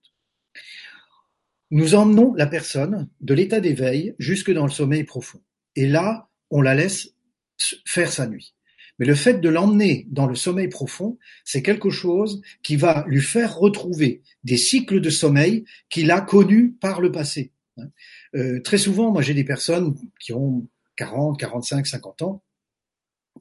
Nous emmenons la personne de l'état d'éveil jusque dans le sommeil profond. Et là on la laisse faire sa nuit. Mais le fait de l'emmener dans le sommeil profond, c'est quelque chose qui va lui faire retrouver des cycles de sommeil qu'il a connus par le passé. Hein. Euh, très souvent, moi j'ai des personnes qui ont 40, 45, 50 ans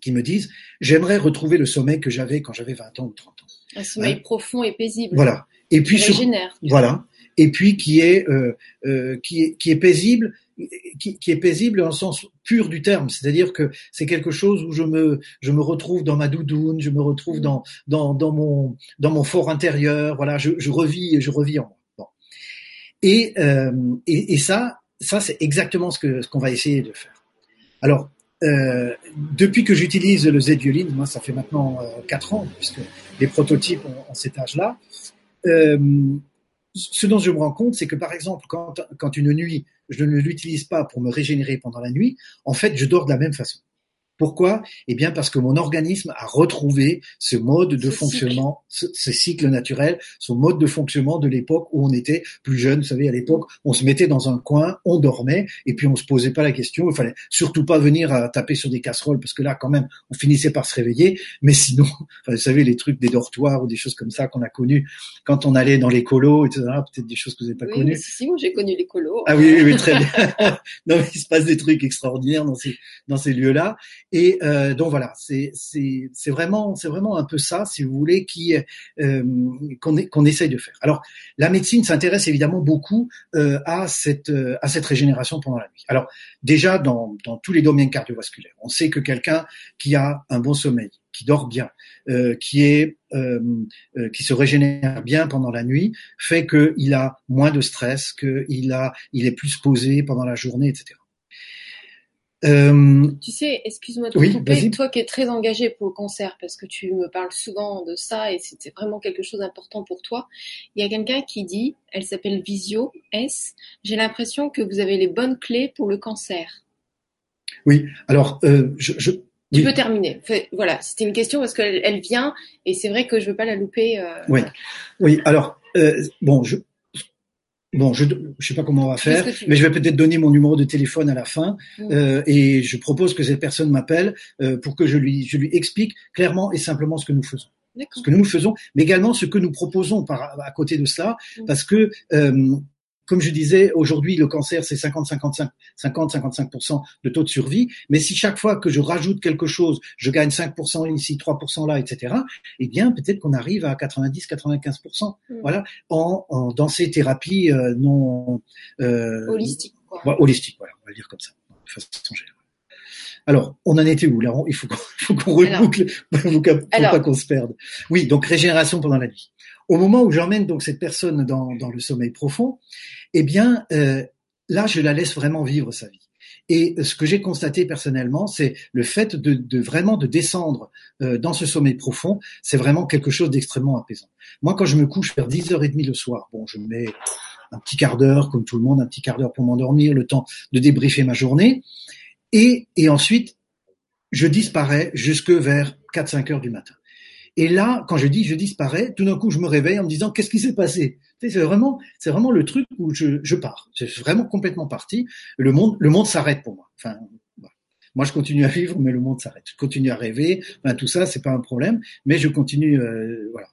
qui me disent j'aimerais retrouver le sommeil que j'avais quand j'avais 20 ans ou 30 ans. Un sommeil hein? profond et paisible. Voilà. Et puis sur, voilà. Et puis qui est euh, euh, qui est qui est paisible qui, qui, est paisible dans le sens pur du terme, c'est-à-dire que c'est quelque chose où je me je me retrouve dans ma doudoune, je me retrouve dans dans dans mon dans mon fort intérieur, voilà, je, je revis je revis en moi. Bon. Et, euh, et, et ça ça c'est exactement ce que ce qu'on va essayer de faire. Alors euh, depuis que j'utilise le Z-Violine, moi ça fait maintenant euh, 4 ans puisque les prototypes ont, ont cet âge-là. Euh, ce dont je me rends compte, c'est que par exemple, quand, une nuit, je ne l'utilise pas pour me régénérer pendant la nuit, en fait, je dors de la même façon. Pourquoi? Eh bien parce que mon organisme a retrouvé ce mode de ce fonctionnement, cycle. Ce, ce, cycle naturel, son mode de fonctionnement de l'époque où on était plus jeune. Vous savez, à l'époque, on se mettait dans un coin, on dormait, et puis on se posait pas la question. Il fallait surtout pas venir à taper sur des casseroles parce que là, quand même, on finissait par se réveiller. Mais sinon, *laughs* enfin, vous savez, les trucs des dortoirs ou des choses comme ça qu'on a connus quand on allait dans les colos, etc. Peut-être des choses que vous n'avez pas oui, connues. Si, si, moi j'ai connu les colos. Ah oui, oui, oui très bien. *laughs* non, mais il se passe des trucs extraordinaires dans ces dans ces lieux-là. Et euh, donc voilà, c'est vraiment c'est vraiment un peu ça, si vous voulez, qui euh, qu'on qu'on essaye de faire. Alors la médecine s'intéresse évidemment beaucoup euh, à cette euh, à cette régénération pendant la nuit. Alors déjà dans dans tous les domaines cardiovasculaires, on sait que quelqu'un qui a un bon sommeil, qui dort bien, euh, qui est euh, euh, qui se régénère bien pendant la nuit, fait qu'il a moins de stress, qu'il a il est plus posé pendant la journée, etc. Euh, tu sais, excuse-moi de oui, couper, toi qui es très engagé pour le cancer, parce que tu me parles souvent de ça et c'était vraiment quelque chose d'important pour toi. Il y a quelqu'un qui dit, elle s'appelle Visio S, j'ai l'impression que vous avez les bonnes clés pour le cancer. Oui, alors euh, je, je... Tu oui. peux terminer. Voilà, c'était une question parce qu'elle elle vient et c'est vrai que je veux pas la louper. Euh, oui, oui. Alors euh, bon, je, Bon, je ne sais pas comment on va faire, mais je vais peut-être donner mon numéro de téléphone à la fin mm. euh, et je propose que cette personne m'appelle euh, pour que je lui, je lui explique clairement et simplement ce que nous faisons. Ce que nous faisons, mais également ce que nous proposons par, à côté de cela, mm. parce que euh, comme je disais, aujourd'hui, le cancer, c'est 50-55, 50-55% de taux de survie. Mais si chaque fois que je rajoute quelque chose, je gagne 5% ici, 3% là, etc., eh bien, peut-être qu'on arrive à 90-95%. Mm. Voilà, en, en, dans ces thérapies euh, non euh, holistiques. Quoi. holistiques, voilà, on va le dire comme ça, de façon générale. Alors, on en était où là Il faut qu'on *laughs* reboucle pour pas qu'on se perde. Oui, donc régénération pendant la nuit. Au moment où j'emmène donc cette personne dans, dans, le sommeil profond, eh bien euh, là, je la laisse vraiment vivre sa vie. Et ce que j'ai constaté personnellement, c'est le fait de, de, vraiment de descendre euh, dans ce sommeil profond, c'est vraiment quelque chose d'extrêmement apaisant. Moi, quand je me couche vers 10h30 le soir, bon, je mets un petit quart d'heure, comme tout le monde, un petit quart d'heure pour m'endormir, le temps de débriefer ma journée, et, et ensuite, je disparais jusque vers 4-5 heures du matin. Et là, quand je dis je disparais, tout d'un coup, je me réveille en me disant qu'est-ce qui s'est passé? C'est vraiment, c'est vraiment le truc où je, je pars. C'est vraiment complètement parti. Le monde, le monde s'arrête pour moi. Enfin, moi, je continue à vivre, mais le monde s'arrête. Je continue à rêver. Enfin, tout ça, c'est pas un problème, mais je continue. Euh, voilà.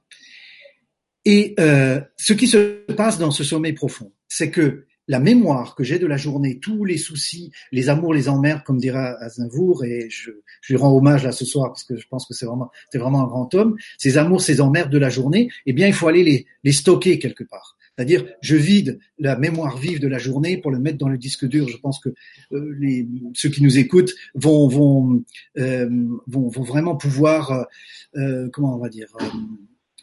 Et euh, ce qui se passe dans ce sommeil profond, c'est que la mémoire que j'ai de la journée, tous les soucis, les amours, les emmerdes, comme dira Aznavour, et je, lui rends hommage là ce soir parce que je pense que c'est vraiment, c'est vraiment un grand homme. Ces amours, ces emmerdes de la journée, eh bien, il faut aller les, stocker quelque part. C'est-à-dire, je vide la mémoire vive de la journée pour le mettre dans le disque dur. Je pense que euh, ceux qui nous écoutent vont euh, vraiment pouvoir, euh, comment on va dire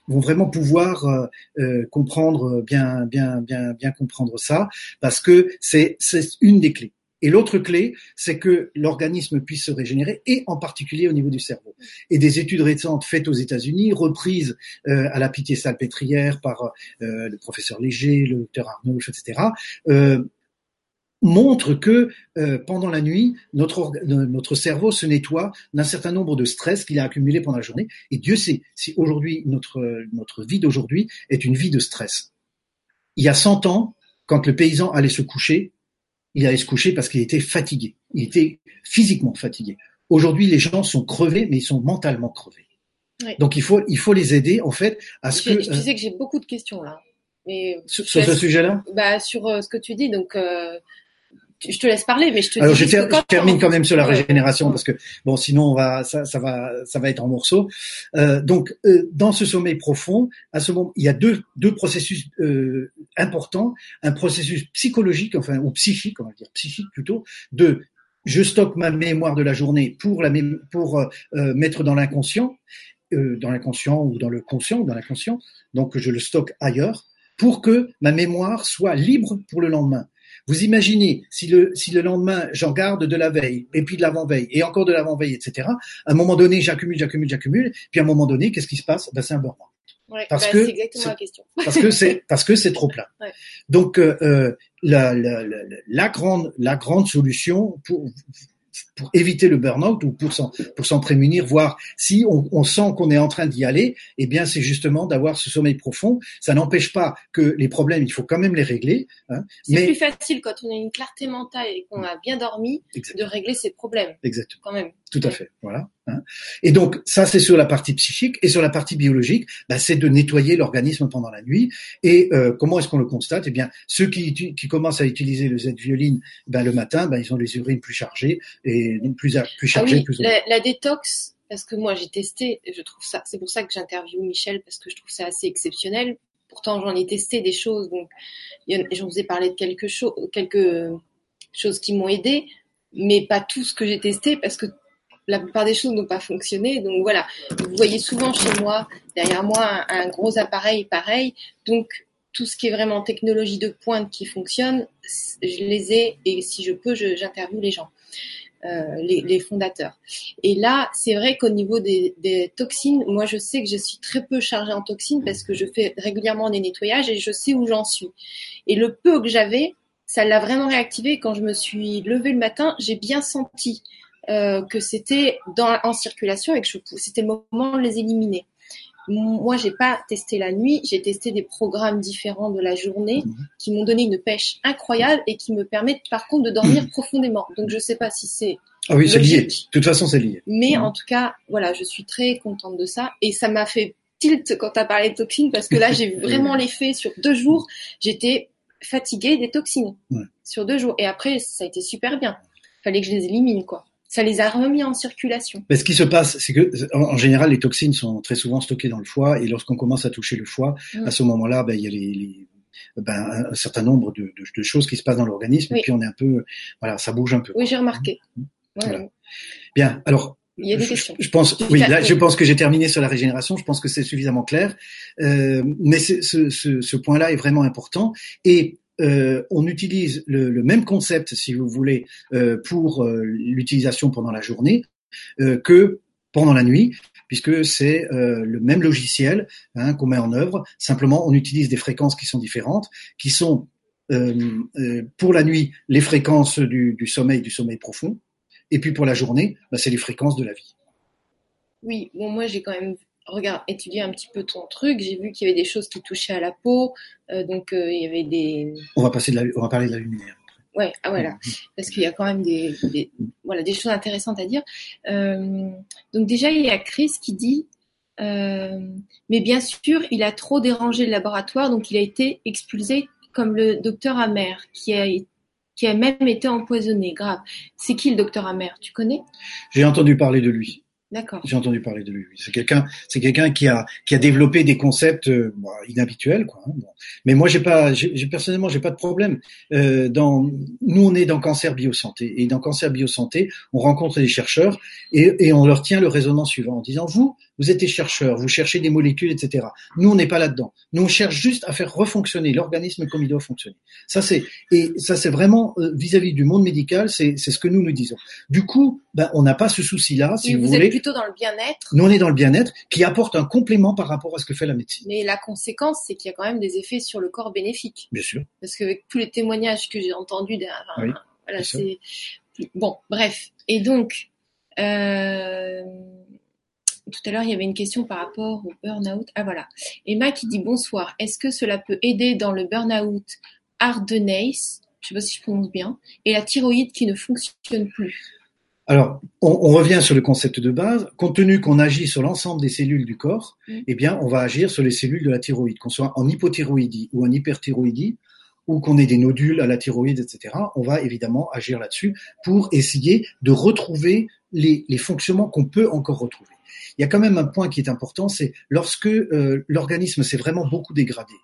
vont vraiment pouvoir euh, euh, comprendre bien, bien, bien, bien comprendre ça, parce que c'est une des clés. Et l'autre clé, c'est que l'organisme puisse se régénérer, et en particulier au niveau du cerveau. Et des études récentes faites aux États-Unis, reprises euh, à la Pitié-Salpêtrière par le professeur Léger, le docteur Arnaud, etc., euh, montre que euh, pendant la nuit, notre, notre cerveau se nettoie d'un certain nombre de stress qu'il a accumulé pendant la journée. Et Dieu sait si aujourd'hui, notre, notre vie d'aujourd'hui est une vie de stress. Il y a 100 ans, quand le paysan allait se coucher, il allait se coucher parce qu'il était fatigué. Il était physiquement fatigué. Aujourd'hui, les gens sont crevés, mais ils sont mentalement crevés. Donc il faut, il faut les aider en fait à ce que. Je sais que j'ai beaucoup de questions là. Mais sur, ce sujet-là? Bah, Sur euh, ce que tu dis, donc euh, je te laisse parler, mais je te. Alors je, termine quand même sur la régénération parce que bon, sinon on va, ça, ça va, ça va être en morceaux. Euh, donc euh, dans ce sommeil profond, à ce moment, il y a deux deux processus euh, importants, un processus psychologique, enfin ou psychique, on va dire psychique plutôt, de je stocke ma mémoire de la journée pour la pour euh, mettre dans l'inconscient, euh, dans l'inconscient ou dans le conscient ou dans l'inconscient. Donc je le stocke ailleurs pour que ma mémoire soit libre pour le lendemain. Vous imaginez, si le, si le lendemain, j'en garde de la veille, et puis de l'avant-veille, et encore de l'avant-veille, etc., à un moment donné, j'accumule, j'accumule, j'accumule, puis à un moment donné, qu'est-ce qui se passe? Ben, C'est un burn-out. Ouais, parce bah, que c'est exactement la question. *laughs* parce que c'est parce que c'est trop plein. Ouais. Donc euh, euh la, la, la, la, grande la grande solution pour pour éviter le burn-out ou pour s'en pour s'en prémunir, voir si on, on sent qu'on est en train d'y aller, eh bien c'est justement d'avoir ce sommeil profond. Ça n'empêche pas que les problèmes, il faut quand même les régler. Hein, c'est mais... plus facile quand on a une clarté mentale et qu'on a bien dormi de régler ces problèmes. Exactement. Quand même. Tout à fait. Voilà. Hein. Et donc ça c'est sur la partie psychique et sur la partie biologique, bah, c'est de nettoyer l'organisme pendant la nuit. Et euh, comment est-ce qu'on le constate? Eh bien, ceux qui, qui commencent à utiliser le Z-violine, ben, le matin, ben, ils ont les urines plus chargées et plus plus chargées. Ah oui, plus la, la, détox, parce que moi j'ai testé, je trouve ça, c'est pour ça que j'interviewe Michel parce que je trouve ça assez exceptionnel. Pourtant j'en ai testé des choses, donc j'en vous ai parlé de quelques choses qui m'ont aidé, mais pas tout ce que j'ai testé parce que la plupart des choses n'ont pas fonctionné. Donc voilà, vous voyez souvent chez moi, derrière moi, un, gros appareil pareil. Donc tout ce qui est vraiment technologie de pointe qui fonctionne, je les ai et si je peux, j'interviewe les gens. Euh, les, les, fondateurs. Et là, c'est vrai qu'au niveau des, des, toxines, moi je sais que je suis très peu chargée en toxines parce que je fais régulièrement des nettoyages et je sais où j'en suis. Et le peu que j'avais, ça l'a vraiment réactivé. Quand je me suis levée le matin, j'ai bien senti euh, que c'était en circulation et que c'était le moment de les éliminer. Moi, j'ai pas testé la nuit, j'ai testé des programmes différents de la journée mhm. qui m'ont donné une pêche incroyable et qui me permettent par contre de dormir profondément. Donc je sais pas si c'est ah oui, c'est lié. De toute façon, c'est lié. Mais mhm. en tout cas, voilà, je suis très contente de ça et ça m'a fait tilt quand tu as parlé de toxines parce que là, j'ai vu *laughs* vraiment l'effet sur deux jours. J'étais fatiguée des toxines sur deux jours et après, ça a été super bien. Fallait que je les élimine, quoi ça les a remis en circulation. Mais ce qui se passe, c'est que en, général, les toxines sont très souvent stockées dans le foie, et lorsqu'on commence à toucher le foie, mm. à ce moment-là, ben, il y a les, les ben, un certain nombre de, de, de, choses qui se passent dans l'organisme, et puis on est un peu, voilà, ça bouge un peu. Oui, j'ai remarqué. Mm. Bien, alors. Il y a des questions. Je, pense, oui, là, je pense que j'ai terminé sur la régénération. Je pense que c'est suffisamment clair, euh, mais ce, ce, ce point-là est vraiment important. Et euh, on utilise le, même concept, si vous voulez, euh, pour euh, l'utilisation pendant la journée que pendant la nuit, puisque c'est le même logiciel hein, qu'on met en œuvre. Simplement, on utilise des fréquences qui sont différentes, qui sont pour la nuit les fréquences du, sommeil, du sommeil profond, et puis pour la journée, bah, c'est les fréquences de la vie. Oui, bon, moi j'ai quand même regarde, étudier un petit peu ton truc, j'ai vu qu'il y avait des choses qui touchaient à la peau, euh, donc euh, il y avait des. On va passer de la, on va parler de la lumière. Ouais, ah voilà, parce qu'il y a quand même des, voilà, des choses intéressantes à dire. Euh, donc déjà, il y a Chris qui dit, mais bien sûr, il a trop dérangé le laboratoire, donc il a été expulsé comme le docteur Amer, qui a qui a même été empoisonné, grave. C'est qui le docteur Amer? Tu connais? J'ai entendu parler de lui. D'accord. J'ai entendu parler de lui. C'est quelqu'un, c'est quelqu'un qui a qui a développé des concepts euh, inhabituels, quoi. Hein, Mais moi, j'ai pas, j'ai, personnellement, j'ai pas de problème. Euh, dans nous, on est dans cancer biosanté et dans cancer biosanté, on rencontre des chercheurs et, et on leur tient le raisonnement suivant en disant vous, vous êtes des chercheurs, vous cherchez des molécules, etc. Nous, on n'est pas là-dedans. Nous, on cherche juste à faire refonctionner l'organisme comme il doit fonctionner. Ça, c'est et ça, c'est vraiment euh, vis-à-vis du monde médical, c'est c'est ce que nous nous disons. Du coup, ben, on n'a pas ce souci-là, si vous, vous voulez plutôt dans le bien-être. Nous, on est dans le bien-être qui apporte un complément par rapport à ce que fait la médecine. Mais la conséquence, c'est qu'il y a quand même des effets sur le corps bénéfiques. Bien sûr. Parce qu'avec tous les témoignages que j'ai entendus, voilà, c'est bon. Bref. Et donc, euh... tout à l'heure, il y avait une question par rapport au burn-out. Ah voilà. Emma qui dit bonsoir. Est-ce que cela peut aider dans le burn-out Ardenais, je sais pas si je prononce bien, et la thyroïde qui ne fonctionne plus alors, on, on, revient sur le concept de base. Compte tenu qu'on agit sur l'ensemble des cellules du corps, mm. eh bien, on va agir sur les cellules de la thyroïde, qu'on soit en hypothyroïdie ou en hyperthyroïdie, ou qu'on ait des nodules à la thyroïde, etc. On va évidemment agir là-dessus pour essayer de retrouver les, les fonctionnements qu'on peut encore retrouver. Il y a quand même un point qui est important, c'est lorsque euh, l'organisme s'est vraiment beaucoup dégradé.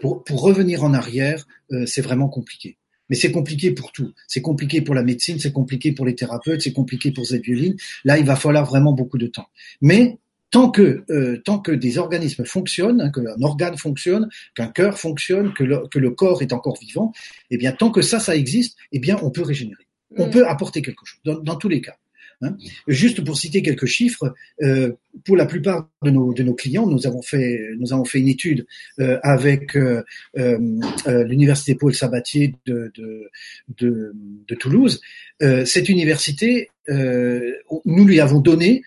Pour, pour revenir en arrière, euh, c'est vraiment compliqué. Mais c'est compliqué pour tout. C'est compliqué pour la médecine, c'est compliqué pour les thérapeutes, c'est compliqué pour cette violine. Là, il va falloir vraiment beaucoup de temps. Mais tant que euh, tant que des organismes fonctionnent, hein, qu'un organe fonctionne, qu'un cœur fonctionne, que le, que le corps est encore vivant, eh bien tant que ça, ça existe, eh bien on peut régénérer. On mm. peut apporter quelque chose dans tous les cas. Hein. Juste pour citer quelques chiffres, euh, pour la plupart de nos, de nos clients, nous avons fait, nous avons fait une étude euh, avec euh, l'université Paul Sabatier de, de, de, de Toulouse. cette université, nous lui avons donné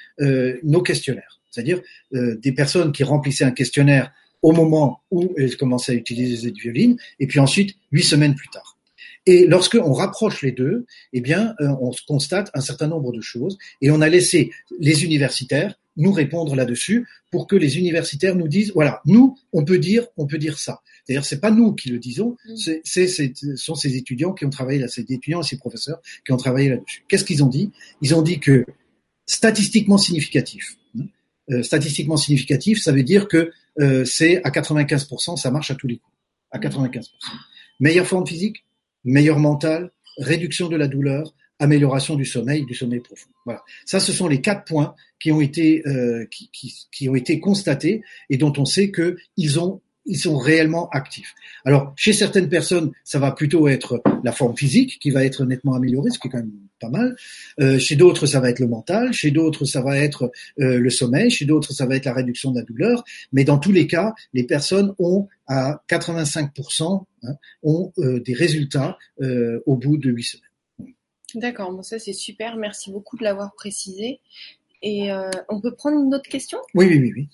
nos questionnaires, c'est-à-dire des personnes qui remplissaient un questionnaire au moment où elles commençaient à utiliser cette violine, et puis ensuite huit semaines plus tard. Et lorsque on rapproche les deux, eh bien, euh, on constate un certain nombre de choses et on a laissé les universitaires nous répondre là-dessus pour que les universitaires nous disent voilà, nous, on peut dire, on peut dire ça. D'ailleurs, c'est pas nous qui le disons, mm. c'est, ce sont ces étudiants qui ont travaillé là, ces étudiants et ces professeurs qui ont travaillé là-dessus. Qu'est-ce qu'ils ont dit? Ils ont dit que statistiquement significatif, hein, euh, statistiquement significatif, ça veut dire que euh, c'est à 95%, ça marche à tous les coups, à 95%. Meilleure forme physique, meilleur mental, réduction de la douleur, amélioration du sommeil, du sommeil profond. Voilà. Ça, ce sont les quatre points qui ont été euh, qui, qui, qui, ont été constatés et dont on sait que ils ont ils sont réellement actifs. Alors, chez certaines personnes, ça va plutôt être la forme physique qui va être nettement améliorée, ce qui est quand même pas mal. Euh, chez d'autres, ça va être le mental. Chez d'autres, ça va être euh, le sommeil. Chez d'autres, ça va être la réduction de la douleur. Mais dans tous les cas, les personnes ont à 85% hein, ont euh, des résultats au bout de huit semaines. D'accord, ça c'est super. Merci beaucoup de l'avoir précisé. Et euh, on peut prendre une autre question? Oui, oui, oui, oui.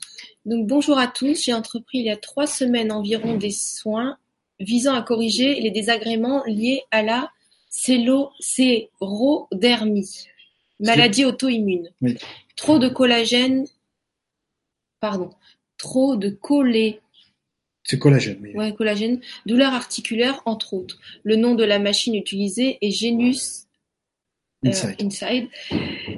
Donc bonjour à tous. J'ai entrepris il y a trois semaines environ des soins visant à corriger les désagréments liés à la célosérodermie, maladie auto-immune. Oui. Trop de collagène, pardon, trop de collé C'est collagène, oui. Ouais, collagène. Douleur articulaire, entre autres. Le nom de la machine utilisée est Genus euh, Inside. Inside.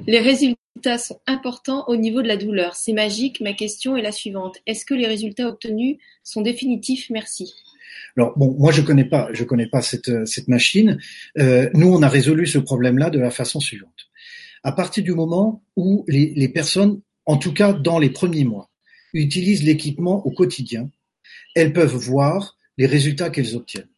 Les résultats sont importants au niveau de la douleur. C'est magique. Ma question est la suivante. Est-ce que les résultats obtenus sont définitifs? Merci. Alors bon, moi je connais connais pas cette machine. Euh, nous, on a résolu ce problème-là de la façon suivante. À partir du moment où les personnes, en tout cas dans les premiers mois, utilisent l'équipement au quotidien, elles peuvent voir les résultats qu'elles obtiennent.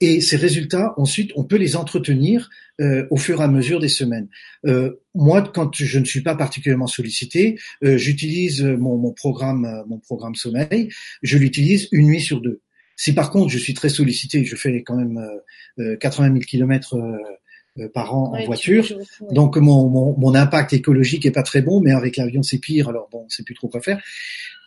Et ces résultats, ensuite, on peut les entretenir euh, au fur et à mesure des semaines. Euh, moi, quand je ne suis pas particulièrement sollicité, euh, j'utilise mon, mon programme, euh, mon programme sommeil. Je l'utilise une nuit sur deux. Si par contre je suis très sollicité, je fais quand même euh, 80 000 kilomètres euh, par an Ouais, en tu- voiture, ouais. donc mon, mon, mon impact écologique est pas très bon, mais avec l'avion c'est pire. Alors bon, c'est plus trop quoi faire.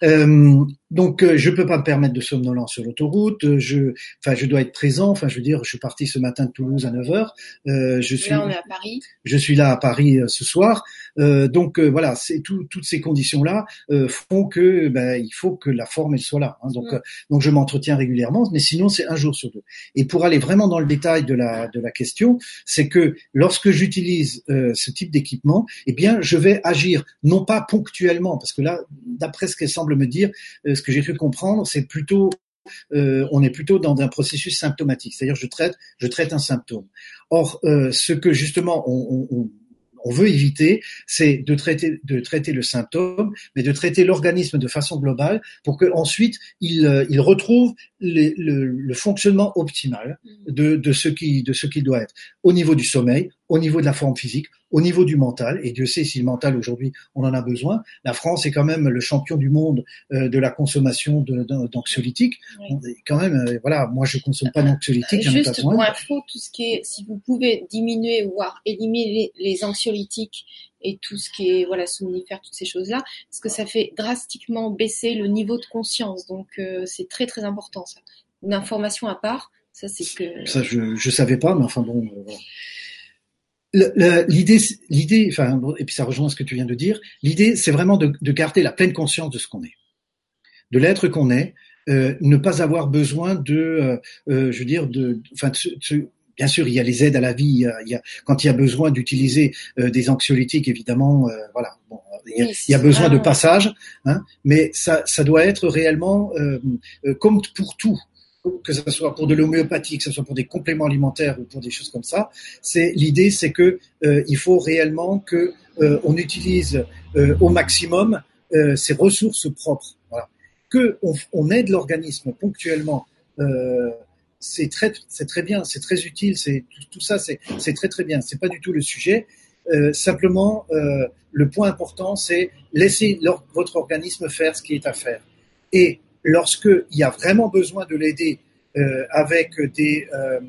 Euh, donc euh, je peux pas me permettre de somnolence sur l'autoroute. euh, Je, enfin, je dois être présent. Enfin, je veux dire, je suis parti ce matin de Toulouse à 9 heures. Euh, je suis, Là, on est à Paris. je suis là à Paris euh, ce soir. Euh, donc euh, voilà, c'est tout, toutes ces conditions-là euh, font que ben, il faut que la forme elle soit là. hein. donc Mm. euh, donc je m'entretiens régulièrement, mais sinon c'est un jour sur deux. Et pour aller vraiment dans le détail de la de la question, c'est que lorsque j'utilise euh, ce type d'équipement, eh bien je vais agir non pas ponctuellement, parce que là, d'après ce qu'elle semble me dire, euh, ce que j'ai cru comprendre, c'est plutôt euh, on est plutôt dans un processus symptomatique, c'est-à-dire je traite, je traite un symptôme. Or, euh, ce que justement on, veut éviter, c'est de traiter, le symptôme, mais de traiter l'organisme de façon globale pour que ensuite il, retrouve le, fonctionnement optimal de, ce qui de ce qu'il doit être au niveau du sommeil, au niveau de la forme physique, au niveau du mental. Et Dieu sait si le mental aujourd'hui on en a besoin. La France est quand même le champion du monde euh, de la consommation d'anxiolytiques. Oui. Quand même, euh, voilà, moi je consomme pas d'anxiolytiques, Juste pour info, tout ce qui est, si vous pouvez diminuer voire éliminer les, les anxiolytiques et tout ce qui est voilà somnifère, toutes ces choses-là, parce que ça fait drastiquement baisser le niveau de conscience. Donc euh, c'est très très important ça. Une information à part, ça c'est que Ça, je je savais pas, mais enfin bon. euh, voilà. L'idée, l'idée, enfin, et puis ça rejoint ce que tu viens de dire. L'idée, c'est vraiment de, de garder la pleine conscience de ce qu'on est, de l'être qu'on est, euh, ne pas avoir besoin de, euh, euh, je veux dire, de, enfin, bien sûr, il y a les aides à la vie. Il y a, il y a- quand il y a besoin d'utiliser euh, des anxiolytiques, évidemment, euh, voilà. Bon, il y a, Oui, il y a c'est besoin de passage, hein, mais ça, ça doit être réellement euh, euh, comme pour tout que ce soit pour de l'homéopathie, que ce soit pour des compléments alimentaires ou pour des choses comme ça, c'est l'idée, c'est que euh, il faut réellement que euh, on utilise euh, au maximum euh, ses ressources propres. Voilà. Que on, aide l'organisme ponctuellement, euh, c'est très c'est très bien, c'est très utile, c'est tout, ça, c'est c'est très très bien. C'est pas du tout le sujet. Euh, simplement, le point important, c'est laisser leur- votre organisme faire ce qui est à faire. Et lorsque il y a vraiment besoin de l'aider euh, avec des euh,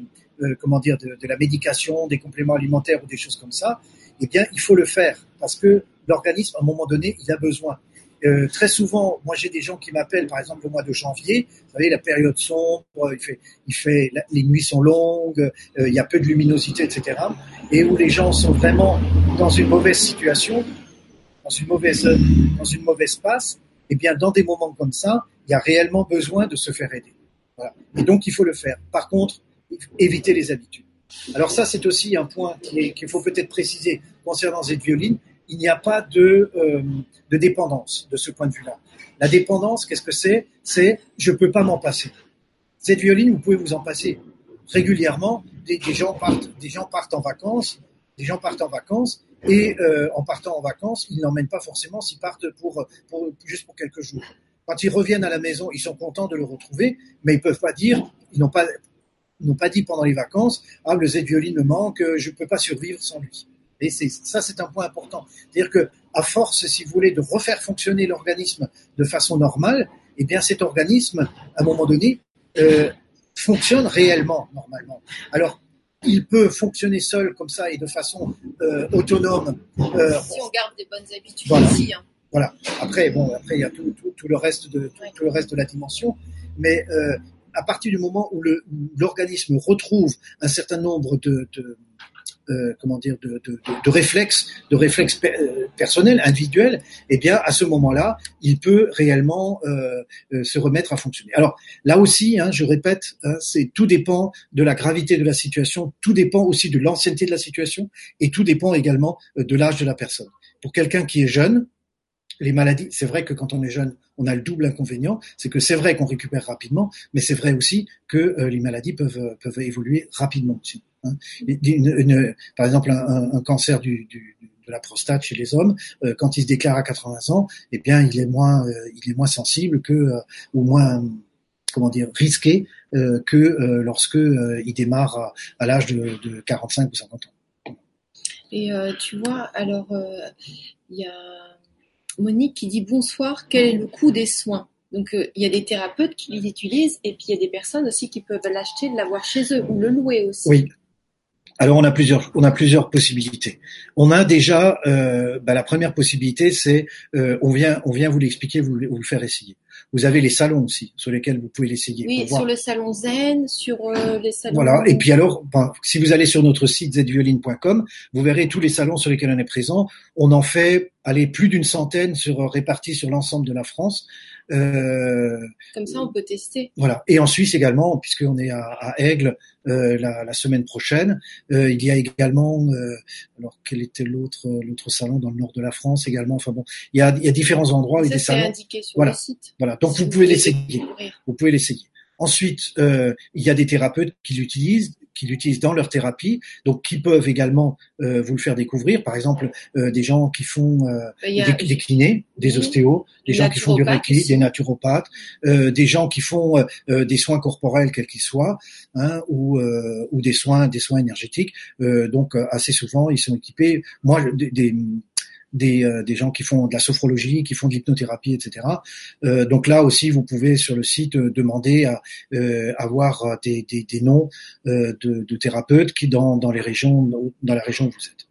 euh, comment dire de, la médication, des compléments alimentaires ou des choses comme ça, eh bien il faut le faire parce que l'organisme à un moment donné il a besoin. Très souvent, moi j'ai des gens qui m'appellent, par exemple le mois de janvier, vous savez la période sombre, il fait, les nuits sont longues, il y a peu de luminosité, etc. Et où les gens sont vraiment dans une mauvaise situation, dans une mauvaise, dans une mauvaise passe, eh bien dans des moments comme ça, il y a réellement besoin de se faire aider. Et donc, il faut le faire. Par contre, éviter les habitudes. Alors ça, c'est aussi un point qu'il faut peut-être préciser concernant cette violine. Il n'y a pas de, euh, dépendance de ce point de vue-là. La dépendance, qu'est-ce que c'est? C'est je peux pas m'en passer. Cette violine, vous pouvez vous en passer régulièrement. Des, des gens partent, des gens partent en vacances, des gens partent en vacances et euh, en partant en vacances, ils n'emmènent pas forcément s'ils partent pour, pour juste pour quelques jours. Quand ils reviennent à la maison, ils sont contents de le retrouver, mais ils peuvent pas dire, ils n'ont pas, ils n'ont pas dit pendant les vacances, ah le Z-violine me manque, euh, je peux pas survivre sans lui. Et c'est ça, c'est un point important. C'est-à-dire que à force, si vous voulez, de refaire fonctionner l'organisme de façon normale, eh bien cet organisme, à un moment donné, euh, fonctionne réellement normalement. Alors il peut fonctionner seul comme ça et de façon euh, autonome. Euh, si on garde des bonnes habitudes voilà. aussi. Hein. Voilà. Après, bon, après il y a tout, tout, tout le reste de tout, tout, le reste de la dimension, mais euh, à partir du moment où l'organisme retrouve un certain nombre de, de euh, comment dire, de, de, de, réflexes, de réflexes euh, personnels, individuels, eh bien, à ce moment-là, il peut réellement euh, se remettre à fonctionner. Alors là aussi, hein, je répète, hein, c'est tout dépend de la gravité de la situation, tout dépend aussi de l'ancienneté de la situation, et tout dépend également de l'âge de la personne. Pour quelqu'un qui est jeune, les maladies, c'est vrai que quand on est jeune, on a le double inconvénient, c'est que c'est vrai qu'on récupère rapidement, mais c'est vrai aussi que les maladies peuvent, évoluer rapidement. Hein. Une, une, par exemple, un, un cancer du, du, de la prostate chez les hommes, euh, quand il se déclare à 80 ans, eh bien, il est moins, euh, il est moins sensible que euh, ou moins comment dire risqué que lorsque il démarre à, à l'âge de, de, 45 ou 50 ans. Et tu vois, alors il y a Monique qui dit bonsoir, quel est le coût des soins? Donc il y a des thérapeutes qui les utilisent et puis il y a des personnes aussi qui peuvent l'acheter, l'avoir chez eux ou le louer aussi. Oui, alors on a plusieurs, on a plusieurs possibilités. On a déjà euh, bah, la première possibilité, c'est euh, on vient, on vient vous l'expliquer, vous, vous le faire essayer. Vous avez les salons aussi sur lesquels vous pouvez l'essayer. Oui, sur le salon Zen, sur euh, les salons. Voilà. Et puis alors, ben, si vous allez sur notre site zvioline.com, vous verrez tous les salons sur lesquels on est présent. On en fait, allez, plus d'une centaine sur répartis sur l'ensemble de la France. Euh, Comme ça, on peut tester. Voilà. Et en Suisse également, puisqu'on est à, à Aigle euh, la, la, semaine prochaine. Euh, il y a également, euh, alors quel était l'autre l'autre salon dans le nord de la France également. Enfin bon, il y a, il y a différents endroits avec des salons. indiqué sur voilà. le site. Voilà. Donc vous pouvez l'essayer. Vous pouvez l'essayer. Ensuite, euh, il y a des thérapeutes qui l'utilisent, qui l'utilisent dans leur thérapie, donc qui peuvent également euh, vous le faire découvrir. Par exemple, euh, des gens qui font euh, a, des, des, kinés, des ostéos, des gens qui font du reiki, des naturopathes, euh, des gens qui font euh, des soins corporels quels qu'ils soient, hein, ou, ou des soins, des soins énergétiques. donc assez souvent, ils sont équipés. Moi, des, des des, euh, des gens qui font de la sophrologie, qui font de l'hypnothérapie, etc. Euh, donc là aussi, vous pouvez sur le site euh, demander à avoir des, noms de, de, thérapeutes qui dans, dans les régions dans la région où vous êtes.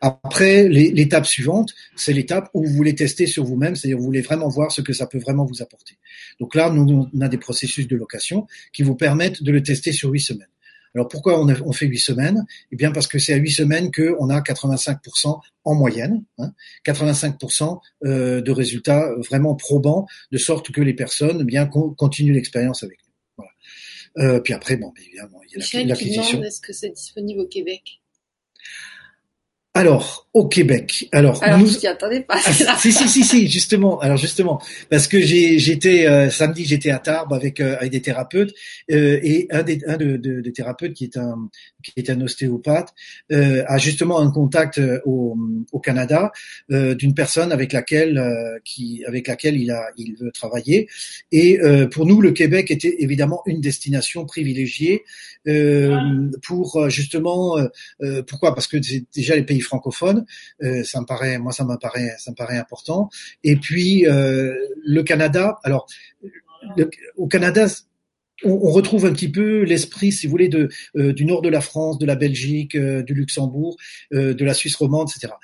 Après, l'étape suivante, c'est l'étape où vous voulez tester sur vous-même, c'est-à-dire vous voulez vraiment voir ce que ça peut vraiment vous apporter. Donc là, nous, on a des processus de location qui vous permettent de le tester sur huit semaines. Alors pourquoi on, a, on fait huit semaines? Eh bien parce que c'est à huit semaines qu'on a 85% en moyenne, hein, 85% euh, de résultats vraiment probants, de sorte que les personnes eh bien continuent l'expérience avec nous. Voilà. Euh, puis après, bon, évidemment, il y a l'acquisition. Est-ce que c'est disponible au Québec? Alors, au Québec. Alors, alors nous... je attendais pas. Ah, si, si, si, si, justement. Alors, justement, parce que j'ai, j'étais euh, samedi, j'étais à Tarbes avec euh, avec des thérapeutes euh, et un des un de, de, de, thérapeutes qui est un qui est un ostéopathe euh, a justement un contact au, au Canada d'une personne avec laquelle qui avec laquelle il a il veut travailler. Et pour nous, le Québec était évidemment une destination privilégiée pour justement pourquoi? Parce que c'est déjà les pays francophones, euh, ça me paraît, moi ça ça me paraît important. Et puis euh, le Canada, alors au Canada, on, retrouve un petit peu l'esprit, si vous voulez, euh, du nord de la France, de la Belgique, du Luxembourg, de la Suisse romande, etc.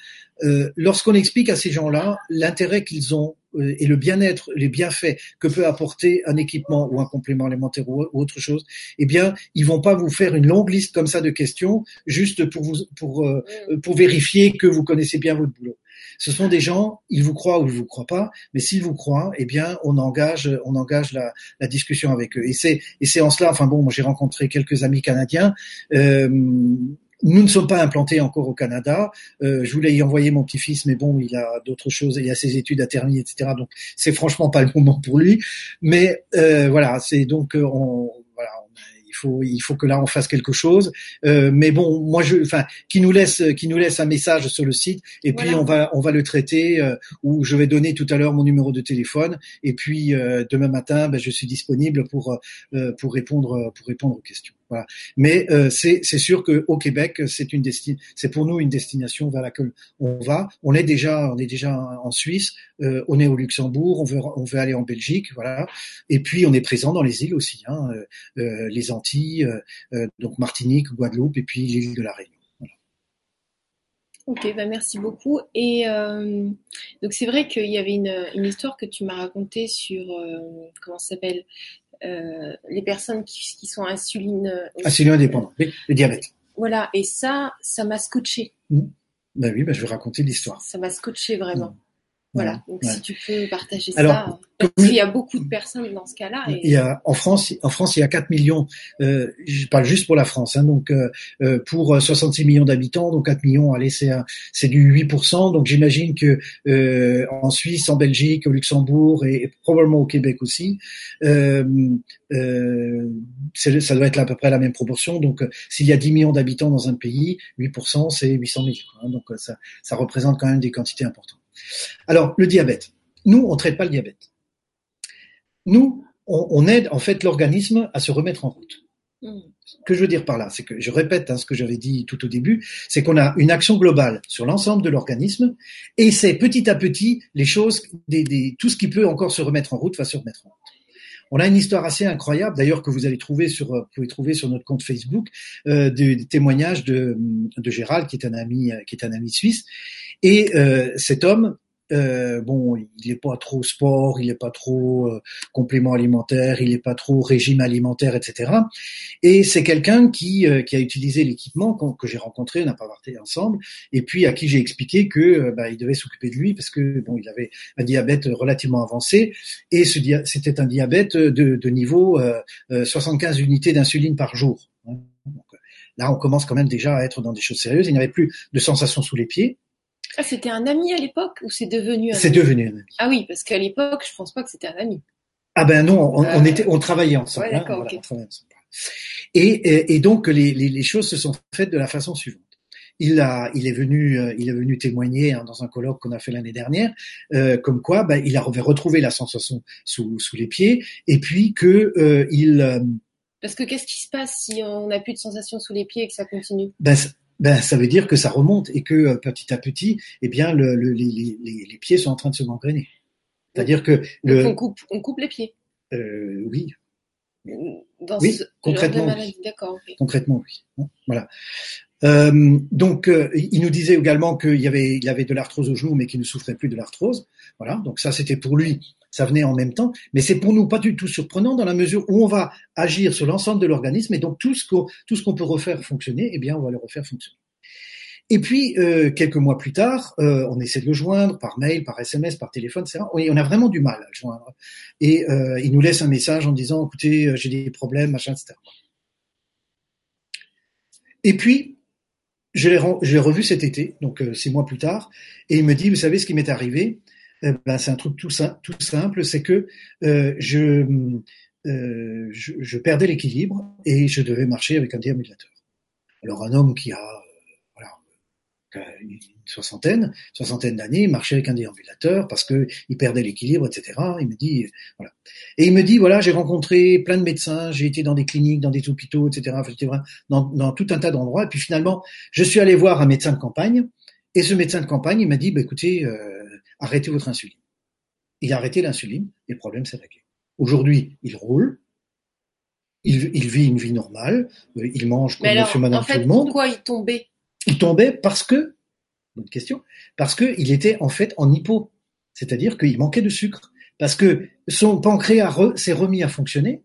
Lorsqu'on explique à ces gens-là l'intérêt qu'ils ont et le bien-être, les bienfaits que peut apporter un équipement ou un complément alimentaire ou, autre chose, eh bien, ils vont pas vous faire une longue liste comme ça de questions juste pour vous pour euh, pour vérifier que vous connaissez bien votre boulot. Ce sont des gens, ils vous croient ou ils vous croient pas, mais s'ils vous croient, eh bien, on engage, on engage la, la discussion avec eux. Et c'est, et c'est en cela, enfin bon, moi j'ai rencontré quelques amis canadiens. Euh, nous ne sommes pas implantés encore au Canada. Euh, je voulais y envoyer mon petit-fils, mais bon, il a d'autres choses, il a ses études à terminer, etc. Donc, c'est franchement pas le moment pour lui. Mais euh, voilà, c'est donc euh, on, voilà, il faut il faut que là on fasse quelque chose. Euh, mais bon, moi je, enfin, qui nous laisse qui nous laisse un message sur le site et puis on va on va le traiter. Euh, ou je vais donner tout à l'heure mon numéro de téléphone et puis euh, demain matin, ben, je suis disponible pour pour répondre pour répondre aux questions. Mais euh, c'est sûr que au Québec, c'est pour nous une destination vers laquelle on va. On est déjà, en Suisse, euh, on est au Luxembourg, on veut, aller en Belgique, voilà. Et puis on est présent dans les îles aussi, hein, euh, les Antilles, donc Martinique, Guadeloupe, et puis l'île de la Réunion. Ok, bah merci beaucoup. Et donc c'est vrai qu'il y avait une, histoire que tu m'as racontée sur euh, comment s'appelle? Euh, les personnes qui, qui sont insuline euh, insuline indépendantes, le diabète. Voilà, et ça, ça m'a scotché. Mmh. Ben oui, ben je vais raconter l'histoire. Ça m'a scotché vraiment. Mmh. Voilà, donc si tu peux partager ça, parce qu'il y a beaucoup de personnes dans ce cas-là. Et... Il y a en France, en France, il y a 4 millions. Euh, je parle juste pour la France, hein, donc euh, euh pour 66 millions d'habitants, donc 4 millions, allez, c'est c'est du 8%. Donc j'imagine que euh, en Suisse, en Belgique, au Luxembourg et, probablement au Québec aussi, euh, euh, ça doit être à peu près la même proportion. Donc s'il y a 10 millions d'habitants dans un pays, 8%, c'est 800 000. Hein, donc ça, ça représente quand même des quantités importantes. Alors, le diabète. Nous, on ne traite pas le diabète. Nous, on, aide en fait l'organisme à se remettre en route. Ce que je veux dire par là, c'est que je répète hein, ce que j'avais dit tout au début, c'est qu'on a une action globale sur l'ensemble de l'organisme, et c'est petit à petit les choses, tout ce qui peut encore se remettre en route va se remettre en route. On a une histoire assez incroyable, d'ailleurs que vous allez trouver sur, vous pouvez trouver sur notre compte Facebook, euh, des, témoignages de, de Gérald, qui est un ami, qui est un ami suisse, et euh, cet homme, euh, bon, il n'est pas trop sport, il n'est pas trop euh, complément alimentaire, il n'est pas trop régime alimentaire, etc. Et c'est quelqu'un qui, euh, qui a utilisé l'équipement que j'ai rencontré, on pas parlé ensemble, et puis à qui j'ai expliqué que euh, bah, il devait s'occuper de lui parce que bon, il avait un diabète relativement avancé et c'était un diabète de, de niveau 75 unités d'insuline par jour. Hein. là, on commence quand même déjà à être dans des choses sérieuses. Il n'y avait plus de sensation sous les pieds. Ah, c'était un ami à l'époque ou c'est devenu un C'est devenu un ami. Ah oui, parce qu'à l'époque, je pense pas que c'était un ami. Ah ben non, on, euh, était, on travaillait ensemble. Ouais, hein, Et, et, donc les, les, les, choses se sont faites de la façon suivante. Il a, il est venu, euh, il est venu témoigner hein, dans un colloque qu'on a fait l'année dernière, euh, comme quoi, ben, il avait retrouvé la sensation sous, sous les pieds, et puis que euh, il. Parce que qu'est-ce qui se passe si on n'a plus de sensation sous les pieds et que ça continue? ben, ben ça veut dire que ça remonte et que euh, petit à petit, eh bien, le, le, les, les, les, pieds sont en train de se gangréner. C'est-à-dire que le... on coupe, on coupe les pieds. Euh, oui. Dans oui, ce concrètement. maladie, d'accord. Concrètement, oui. Voilà. Euh, donc, euh, il nous disait également qu'il y avait, il avait de l'arthrose au genou, mais qu'il ne souffrait plus de l'arthrose. Voilà. Donc ça, c'était pour lui ça venait en même temps, mais c'est pour nous pas du tout surprenant dans la mesure où on va agir sur l'ensemble de l'organisme et donc tout ce qu'on peut refaire fonctionner, eh bien on va le refaire fonctionner. Et puis euh, quelques mois plus tard, euh, on essaie de le joindre par mail, par SMS, par téléphone, etc. Et on a vraiment du mal à le joindre. Et euh, il nous laisse un message en disant "Écoutez, j'ai des problèmes, machin, etc." Et puis je l'ai revu cet été, donc six mois plus tard, et il me dit "Vous savez ce qui m'est arrivé? Eh ben, c'est un truc tout, simple, c'est que euh, je, euh, je, je, perdais l'équilibre et je devais marcher avec un déambulateur. Alors un homme qui a euh, voilà, une soixantaine, soixantaine d'années, marchait avec un déambulateur parce que il perdait l'équilibre, etc. Il me dit voilà. Et il me dit voilà, j'ai rencontré plein de médecins, j'ai été dans des cliniques, dans des hôpitaux, etc. Dans, dans tout un tas d'endroits. Et puis finalement, je suis allé voir un médecin de campagne. Et ce médecin de campagne, il m'a dit bah, écoutez. Euh, arrêtez votre insuline. Il a arrêté l'insuline et le problème s'est réglé. Aujourd'hui, il roule, il, il, vit une vie normale, euh, il mange comme monsieur, madame, en fait, tout le monde. Pourquoi il tombait? Il tombait parce que, bonne question, parce qu'il était en fait en hypo, c'est-à-dire qu'il manquait de sucre, parce que son pancréas s'est remis à fonctionner.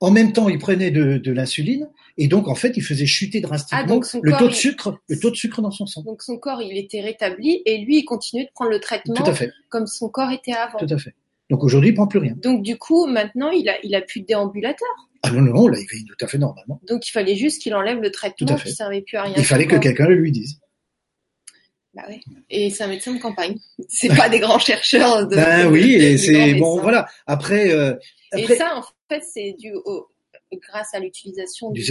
En même temps, il prenait de, de l'insuline et donc, en fait, il faisait chuter drastiquement ah, le taux de sucre, le taux de sucre dans son sang. Donc, son corps, il était rétabli et lui, il continuait de prendre le traitement Tout à fait. comme son corps était avant. Tout à fait. Donc, aujourd'hui, il prend plus rien. Donc, du coup, maintenant, il a, il a plus de déambulateur. Ah non, non, là, il vit tout à fait normalement. Donc, il fallait juste qu'il enlève le traitement qui servait plus à rien. Il fallait que quelqu'un le lui dise. Bah oui. Et c'est un médecin de campagne. *laughs* C'est pas des grands chercheurs. De, ben oui, et c'est bon, voilà. Après, euh, après, Et ça, en fait, c'est dû au, grâce à l'utilisation du,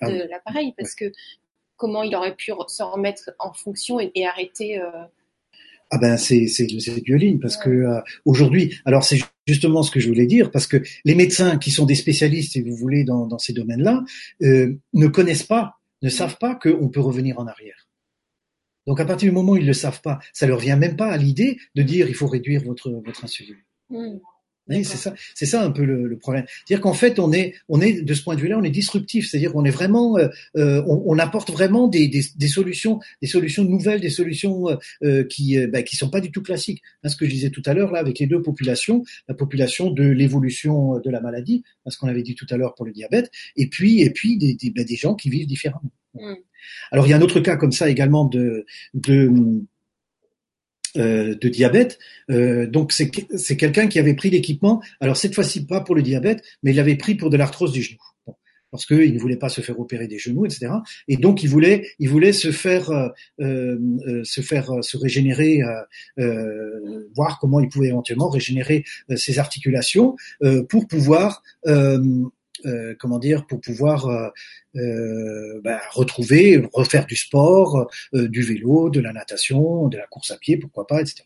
ah de l'appareil, parce que comment il aurait pu se remettre en fonction et, arrêter. Euh... Ah ben c'est c'est violine parce que euh, aujourd'hui, alors c'est justement ce que je voulais dire parce que les médecins qui sont des spécialistes, si vous voulez, dans, dans ces domaines-là, euh, ne connaissent pas, ne savent pas qu'on peut revenir en arrière. Donc à partir du moment où ils le savent pas, ça leur vient même pas à l'idée de dire il faut réduire votre votre insuline. Mmh c'est ça, c'est ça un peu le, le problème. C'est-à-dire qu'en fait, on est, on est de ce point de vue-là, on est disruptif. C'est-à-dire qu'on est vraiment, euh, euh, on, on, apporte vraiment des, des, des, solutions, des solutions nouvelles, des solutions euh, qui, euh, bah, qui sont pas du tout classiques. Hein, ce que je disais tout à l'heure là, avec les deux populations, la population de l'évolution de la maladie, ce qu'on avait dit tout à l'heure pour le diabète, et puis, et puis des, des, bah, des gens qui vivent différemment. Mmh. Alors il y a un autre cas comme ça également de, de euh, de diabète. Euh, donc c'est quelqu'un qui avait pris l'équipement. Alors cette fois-ci pas pour le diabète, mais il l'avait pris pour de l'arthrose du genou. parce qu'il ne voulait pas se faire opérer des genoux, etc. Et donc il voulait, il voulait se faire, euh, se faire, se régénérer, voir comment il pouvait éventuellement régénérer ses articulations pour pouvoir euh, comment dire, pour pouvoir euh, euh bah, retrouver, refaire du sport, du vélo, de la natation, de la course à pied, pourquoi pas, etc.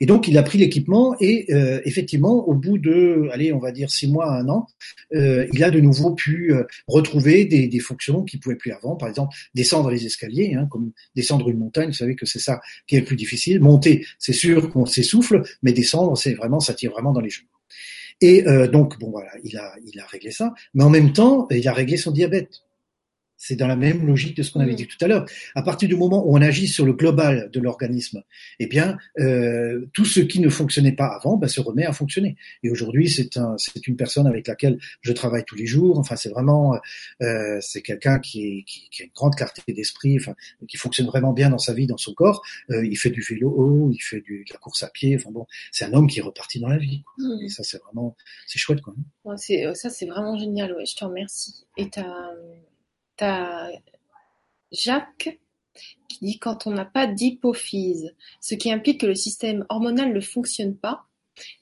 Et donc il a pris l'équipement et effectivement, au bout de, allez, on va dire six mois un an, il a de nouveau pu retrouver des, des fonctions qu'il pouvait plus avant. Par exemple, descendre les escaliers, hein, comme descendre une montagne. Vous savez que c'est ça qui est le plus difficile. Monter, c'est sûr qu'on s'essouffle, mais descendre, c'est vraiment, ça tire vraiment dans les genoux. Et euh, donc, bon voilà, il a, il a réglé ça, mais en même temps, il a réglé son diabète. C'est dans la même logique de ce qu'on avait dit tout à l'heure. À partir du moment où on agit sur le global de l'organisme, eh bien, euh, tout ce qui ne fonctionnait pas avant ben, se remet à fonctionner. Et aujourd'hui, c'est un, c'est une personne avec laquelle je travaille tous les jours. Enfin, c'est vraiment, euh, c'est quelqu'un qui, qui, qui, a une grande clarté d'esprit, enfin, qui fonctionne vraiment bien dans sa vie, dans son corps. Euh, il fait du vélo, il fait du, de la course à pied. Enfin bon, c'est un homme qui est reparti dans la vie. Mmh. Et ça, c'est vraiment, c'est chouette, quoi. Ouais, c'est, ça, c'est vraiment génial. Ouais, je te remercie. Et t'as T'as Jacques qui dit quand on n'a pas d'hypophyse, ce qui implique que le système hormonal ne fonctionne pas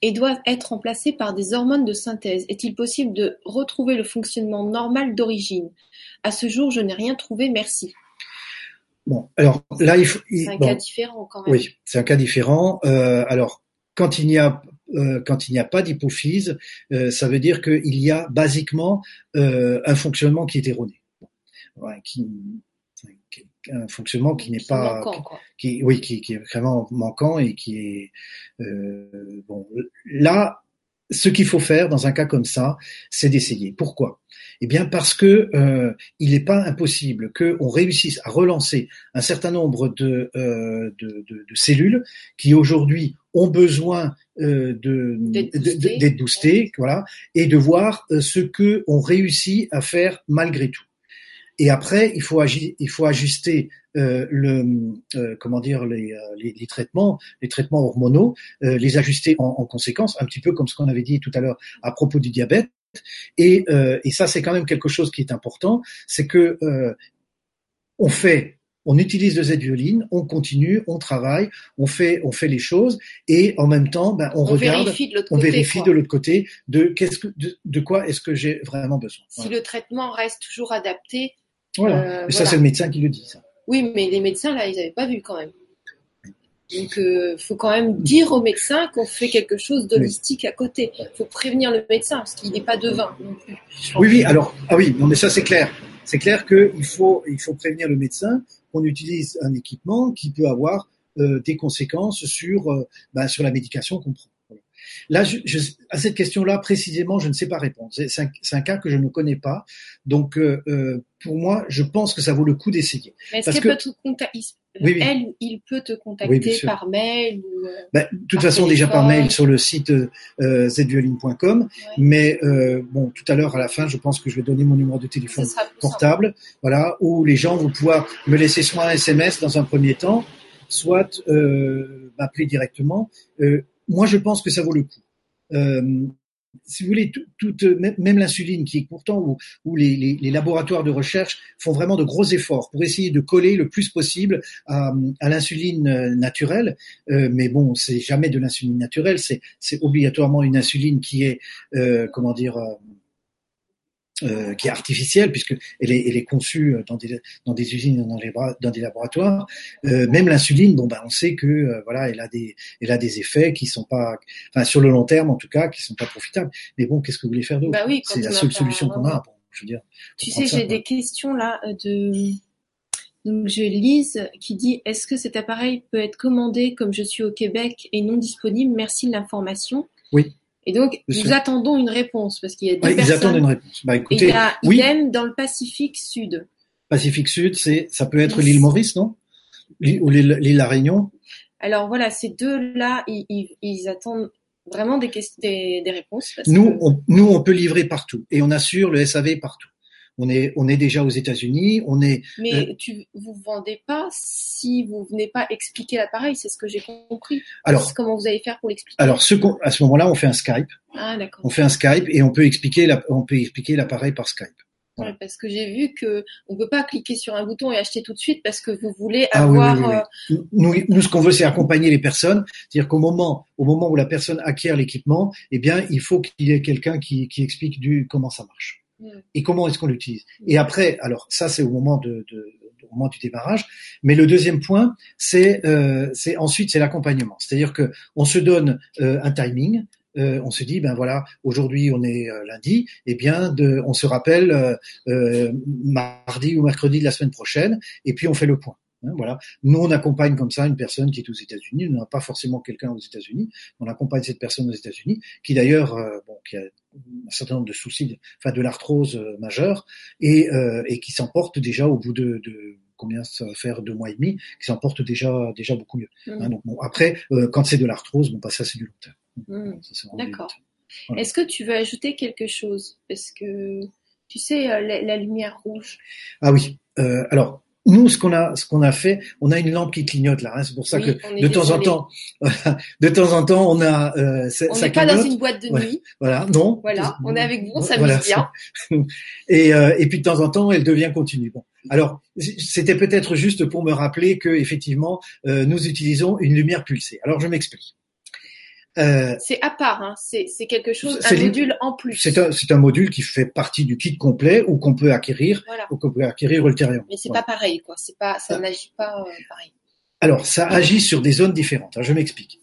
et doit être remplacé par des hormones de synthèse. Est-il possible de retrouver le fonctionnement normal d'origine? À ce jour, je n'ai rien trouvé, merci. Bon, alors là, il faut. C'est un cas différent quand même. Oui, c'est un cas différent. Euh, alors, quand il n'y a euh, quand il n'y a pas d'hypophyse, euh, ça veut dire qu'il y a basiquement un fonctionnement qui est erroné qui, un fonctionnement qui n'est pas, qui, oui, qui, qui, est vraiment manquant et qui est euh, bon. Là, ce qu'il faut faire dans un cas comme ça, c'est d'essayer. Pourquoi? Eh bien, parce que euh, il n'est pas impossible qu'on réussisse à relancer un certain nombre de, euh, de, de, de, cellules qui aujourd'hui ont besoin euh, de d'être boostées, voilà, et de voir euh, ce que on réussit à faire malgré tout. Et après, il faut, agir, il faut ajuster euh, le, euh, comment dire, les, euh, les, les, traitements, les traitements hormonaux, euh, les ajuster en, en, conséquence, un petit peu comme ce qu'on avait dit tout à l'heure à propos du diabète. Et, euh, et ça, c'est quand même quelque chose qui est important, c'est que on fait on utilise de Z-violine, on continue, on travaille, on fait, on fait les choses et en même temps, ben, on, regarde, on vérifie de l'autre côté de qu'est-ce que, de, de quoi est-ce que j'ai vraiment besoin. Si le traitement reste toujours adapté, voilà. Euh, ça, c'est le médecin qui le dit, ça. Oui, mais les médecins, là, ils n'avaient pas vu quand même. Donc, euh, faut quand même dire au médecin qu'on fait quelque chose d'holistique à côté. Il faut prévenir le médecin parce qu'il n'est pas devin non plus. Oui, oui. Alors, ah oui, non, mais ça c'est clair. C'est clair qu'il faut, il faut prévenir le médecin qu'on utilise un équipement qui peut avoir euh, des conséquences sur, euh, bah, sur la médication qu'on prend. Là, je, je, à cette question-là, précisément, je ne sais pas répondre. C'est un, un, cas que je ne connais pas. Donc, euh, euh, pour moi, je pense que ça vaut le coup d'essayer. Est-ce qu'elle peut te contacter oui, oui. Elle, il peut te contacter par mail ou, euh, ben, De toute façon, déjà par mail sur le site euh. Ouais. Mais euh, bon, tout à l'heure, à la fin, je pense que je vais donner mon numéro de téléphone portable, voilà, où les gens vont pouvoir me laisser soit un SMS dans un premier temps, soit euh, m'appeler directement. Euh, moi, je pense que ça vaut le coup. Euh, si vous voulez, toute, même l'insuline, qui est pourtant où, où les, les, les, laboratoires de recherche font vraiment de gros efforts pour essayer de coller le plus possible à, à l'insuline euh, naturelle, euh, mais bon, c'est jamais de l'insuline naturelle, c'est obligatoirement une insuline qui est, euh, comment dire, euh, qui est artificielle puisque elle est, elle est conçue dans des, dans des usines, dans, les, dans des laboratoires. Euh, même l'insuline, bon ben on sait que euh, voilà, elle a des, elle a des effets qui sont pas, enfin sur le long terme en tout cas, qui sont pas profitables. Mais bon, qu'est-ce que vous voulez faire d'autre? Bah oui, C'est la seule solution qu'on a. Bon, je veux dire. Tu sais, j'ai des questions là de. Donc je lise qui dit est-ce que cet appareil peut être commandé comme je suis au Québec et non disponible? Merci de l'information. Oui. Et donc, nous attendons une réponse parce qu'il y a des ouais, personnes. Ils attendent une réponse. Bah, écoutez, il y a oui. idem dans le Pacifique Sud. Pacifique Sud, c'est, ça peut être l'île Maurice, non? Ou l'île, La Réunion Alors voilà, ces deux-là, ils, ils, ils, attendent vraiment des, des, des réponses. Parce nous, que... on, nous, on peut livrer partout et on assure le SAV partout. On est, on est déjà aux États-Unis. On est. Mais euh, tu, vous vendez pas si vous venez pas expliquer l'appareil. C'est ce que j'ai compris. Alors, comment vous allez faire pour l'expliquer Alors, ce à ce moment-là, on fait un Skype. Ah d'accord. On fait un Skype et on peut expliquer, la, on peut expliquer l'appareil par Skype. Ouais, parce que j'ai vu que on peut pas cliquer sur un bouton et acheter tout de suite parce que vous voulez ah, avoir. Oui, oui, oui, euh... nous, nous, ce qu'on veut, c'est accompagner les personnes. C'est-à-dire qu'au moment, au moment où la personne acquiert l'équipement, eh bien, il faut qu'il y ait quelqu'un qui, qui explique du comment ça marche et comment est-ce qu'on l'utilise? Et après, alors ça c'est au moment de, de, au moment du démarrage, mais le deuxième point, c'est euh, c'est ensuite c'est l'accompagnement. C'est-à-dire que on se donne euh, un timing. Euh, on se dit ben voilà aujourd'hui on est lundi et eh bien de, on se rappelle mardi ou mercredi de la semaine prochaine et puis on fait le point Hein, voilà. Nous, on accompagne comme ça une personne qui est aux États-Unis. On n'a pas forcément quelqu'un aux États-Unis. On accompagne cette personne aux États-Unis, qui d'ailleurs, euh, bon, qui a un certain nombre de soucis, de, enfin de l'arthrose euh, majeure, et, euh, et qui s'emporte déjà au bout de, de combien ça va faire deux mois et demi, qui s'emporte déjà déjà beaucoup mieux. Mmh. Hein, donc bon, après, euh, quand c'est de l'arthrose, bon, bah, ça c'est du long terme. Mmh. D'accord. Voilà. Est-ce que tu veux ajouter quelque chose? Parce que tu sais la, la lumière rouge. Ah oui. alors nous, ce qu'on a, ce qu'on a fait, on a une lampe qui clignote là. Hein, c'est pour ça oui, que de désolé. temps en temps, *laughs* de temps en temps, on a. Euh, on n'est pas dans une boîte de ouais. nuit. Voilà, non. Voilà, on est avec vous, on s'amuse voilà, bien. *laughs* et, euh, et puis de temps en temps, elle devient continue. Bon, alors c'était peut-être juste pour me rappeler que effectivement, euh, nous utilisons une lumière pulsée. Alors je m'explique. Euh, c'est à part, hein. c'est quelque chose, un module en plus. C'est un, un, module qui fait partie du kit complet ou qu'on peut acquérir voilà. ou qu'on peut acquérir ultérieurement. Mais c'est voilà. pas pareil, quoi. C'est pas, ça n'agit pas euh, pareil. Alors, ça agit sur des zones différentes. Alors, je m'explique.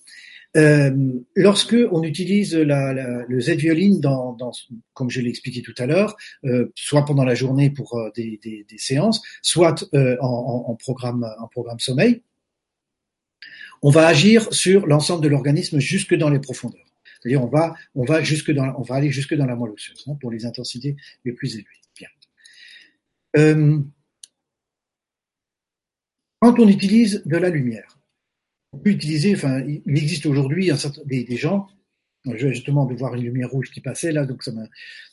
Euh, lorsque on utilise la, la, le Z-violine dans, dans, comme je l'ai expliqué tout à l'heure, euh, soit pendant la journée pour euh, des, des, des, séances, soit euh, en, en, programme, en programme sommeil, on va agir sur l'ensemble de l'organisme jusque dans les profondeurs. C'est-à-dire on va, on va jusque on va aller jusque dans la moelle osseuse hein, pour les intensités les plus élevées. Bien. Euh, quand on utilise de la lumière, on peut utiliser, enfin, il existe aujourd'hui des, des gens justement de voir une lumière rouge qui passait là, donc ça m'a